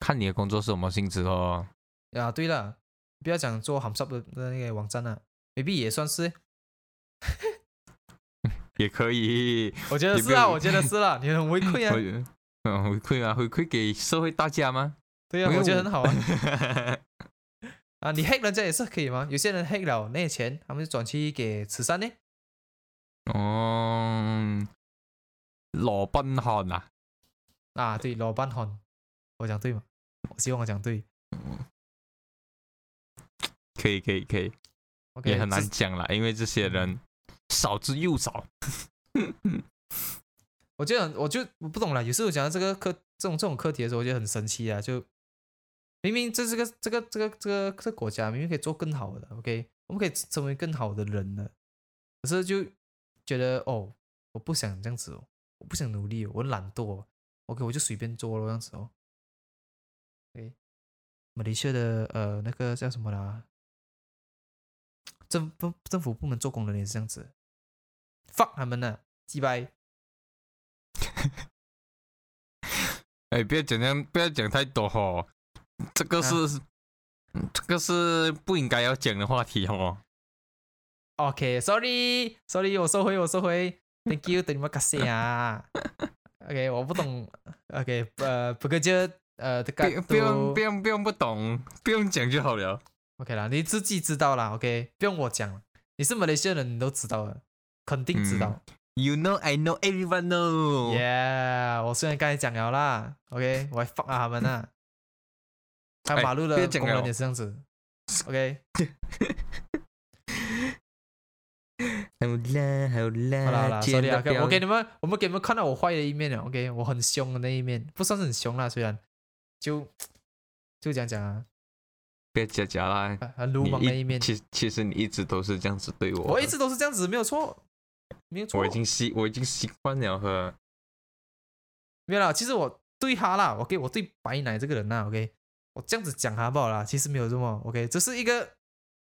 B: 看你的工作是什么性质哦。
A: 啊，对了，不要讲做 h a 的那个网站了，maybe 也算是。
B: 也可以，
A: 我觉得是啊，我觉得是了，你很回馈
B: 啊，嗯，回馈啊，回馈给社会大家吗？
A: 对啊，我觉得很好啊。啊，你黑人家也是可以吗？有些人黑了那些钱，他们就转去给慈善呢。
B: 哦，罗宾汉啊，
A: 啊，对，罗宾汉，我讲对吗？我希望我讲对。
B: 可以，可以，可以，也很难讲了，因为这些人。少之又少，
A: 我觉得我就我不懂了。有时候讲到这个课这种这种课题的时候，我觉得很生气啊！就明明这是个这个这个这个这个国家明明可以做更好的，OK，我们可以成为更好的人的，可是就觉得哦，我不想这样子哦，我不想努力，我懒惰，OK，我就随便做了这样子哦。OK，马来西亚的呃那个叫什么啦？政政政府部门做工人也是这样子。Fuck 他们呢，鸡掰！
B: 哎，不要讲这样，不要讲太多哈。这个是，这个是不应该要讲的话题哦。
A: OK，Sorry，Sorry，我收回，我收回。Thank you，等你们感谢啊。OK，我不懂。OK，呃，不过就呃，
B: 不不用不用不用不懂，不用讲就好了。
A: OK 啦，你自己知道啦。OK，不用我讲，你是马来西亚人，你都知道了。肯定知道
B: ，You know, I know, everyone know.
A: Yeah，我虽然刚才讲了啦，OK，我还 fuck 啊他们呐，还有马路的工人也是这样子，OK。
B: 好 啦好啦，
A: 好啦好啦，sorry 啊，我给你们，我们给你们看到我坏的一面了，OK，我很凶的那一面，不算是很凶啦，虽然。就就讲讲啊，
B: 别假假啦，
A: 很鲁莽的一面，
B: 其其实你一直都是这样子对我，
A: 我一直都是这样子，没有错。没有错，
B: 我已经习我已经习惯了喝。
A: 没有啦，其实我对他啦，OK，我对白奶这个人呐，OK，我这样子讲他不好啦，其实没有这么 OK，这是一个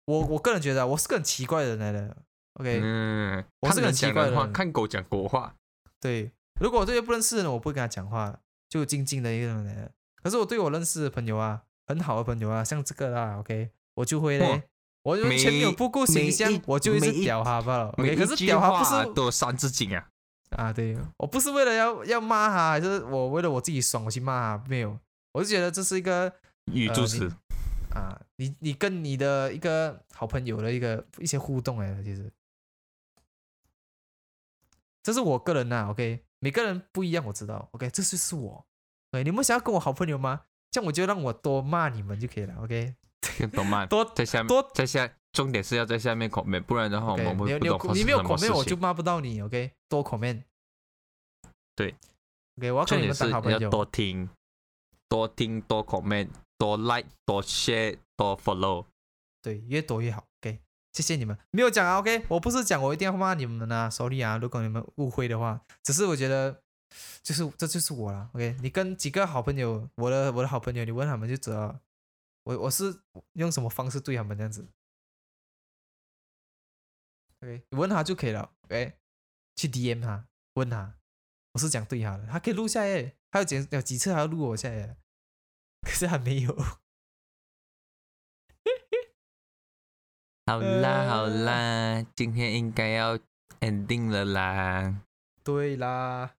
A: 我我个人觉得我是个很奇怪的人来的，OK，嗯，我是个很奇怪的
B: 人，看狗讲国话，
A: 对，如果我这些不认识的人，我不会跟他讲话，就静静的一个人来的。可是我对我认识的朋友啊，很好的朋友啊，像这个啦，OK，我就会嘞。我完全没有不顾形象，我就一直屌他罢了。可是屌他不是
B: 都三字经啊？
A: 啊，对，我不是为了要要骂他，还是我为了我自己爽我去骂他？没有，我就觉得这是一个
B: 语助词
A: 啊。你你跟你的一个好朋友的一个一些互动哎，其实这是我个人呐。OK，每个人不一样，我知道。OK，这就是我。哎，你们想要跟我好朋友吗？这样我就让我多骂你们就可以了。OK。
B: 多慢，
A: 多
B: 在下面
A: 多
B: 在下重点是要在下面 comment，不然的话我们会不懂发生
A: 你没有 comment 我。就骂不到你，OK？多 comment。
B: 对
A: ，OK，我要跟你们当好
B: 是要
A: 朋友。
B: 多听，多听，多 comment，多 like，多 share，多 follow。
A: 对，越多越好。OK，谢谢你们。没有讲啊，OK，我不是讲我一定要骂你们啊，sorry 啊，如果你们误会的话，只是我觉得，就是这就是我了。OK，你跟几个好朋友，我的我的好朋友，你问他们就知道了，我我是用什么方式对他们这样子。OK，你问他就可以了。OK，去 DM 他，问他，我是讲对他的，他可以录下来，还有几有几次还要录我下来，可是还没有。
B: 好啦 好啦，今天应该要 ending 了啦。
A: 对啦，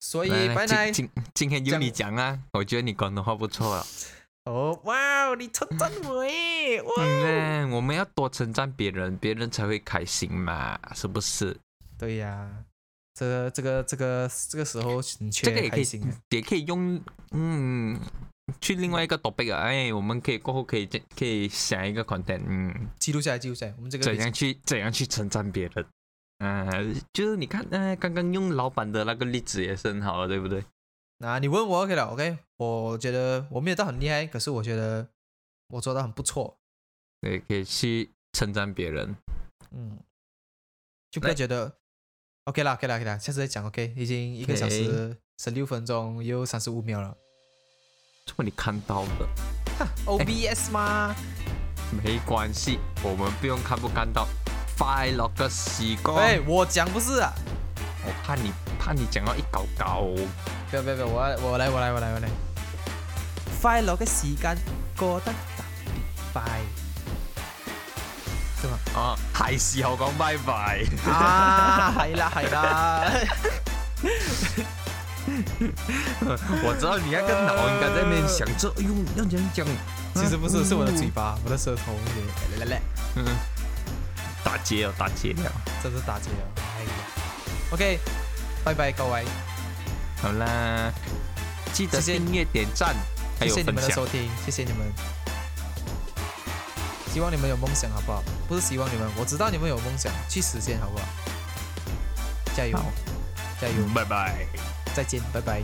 A: 所以拜拜。
B: 今今今天由你讲啊，我觉得你广东话不错啊。
A: 哦，哇，你称赞我诶，哇，
B: 嗯，我们要多称赞别人，别人才会开心嘛，是不是？
A: 对呀，这这个这个这个时候
B: 这个也可以
A: 开心啊，
B: 也可以用，嗯，去另外一个 topic 啊，哎，我们可以过后可以可以想一个 content，嗯，
A: 记录下来，记录下来，我们这个
B: 怎样去怎样去称赞别人，嗯、就是你看，哎、刚刚用老板的那个例子也是很好了，对不对？
A: 那你问我 OK 了，OK，我觉得我没有到很厉害，可是我觉得我做到很不错，
B: 对，可以去称赞别人。
A: 嗯，就不要觉得 OK 啦，OK 啦，OK 啦，下次再讲 OK，已经一个小时十六分钟又三十五秒了。
B: 这么你看到的。
A: 哈，OBS 吗？
B: 没关系，我们不用看不看到，快乐嘅時光。
A: 哎，我讲不是啊，
B: 我怕你怕你讲到一搞搞。
A: 不要不要不要，我我来我来我来我来，快樂嘅時間過得特別快，是嗎？
B: 啊，係時候講拜拜。
A: 啊，係啦係啦，
B: 我知道你那個腦應該在那邊想着，哎呦，要怎樣講？
A: 其實不是，是我的嘴巴，我的舌頭，來來來，
B: 嗯，打結了，打結了。
A: 真是打結了，哎呀，OK，拜拜各位，
B: 好啦，记得
A: 謝謝
B: 訂閱、點讚，還有分享
A: 謝謝你们的收。听，谢谢你们，希望你们有梦想，好不好？不是希望你们，我知道你们有梦想，去实现，好不好？加油，加油，
B: 拜拜。
A: 再见，拜拜。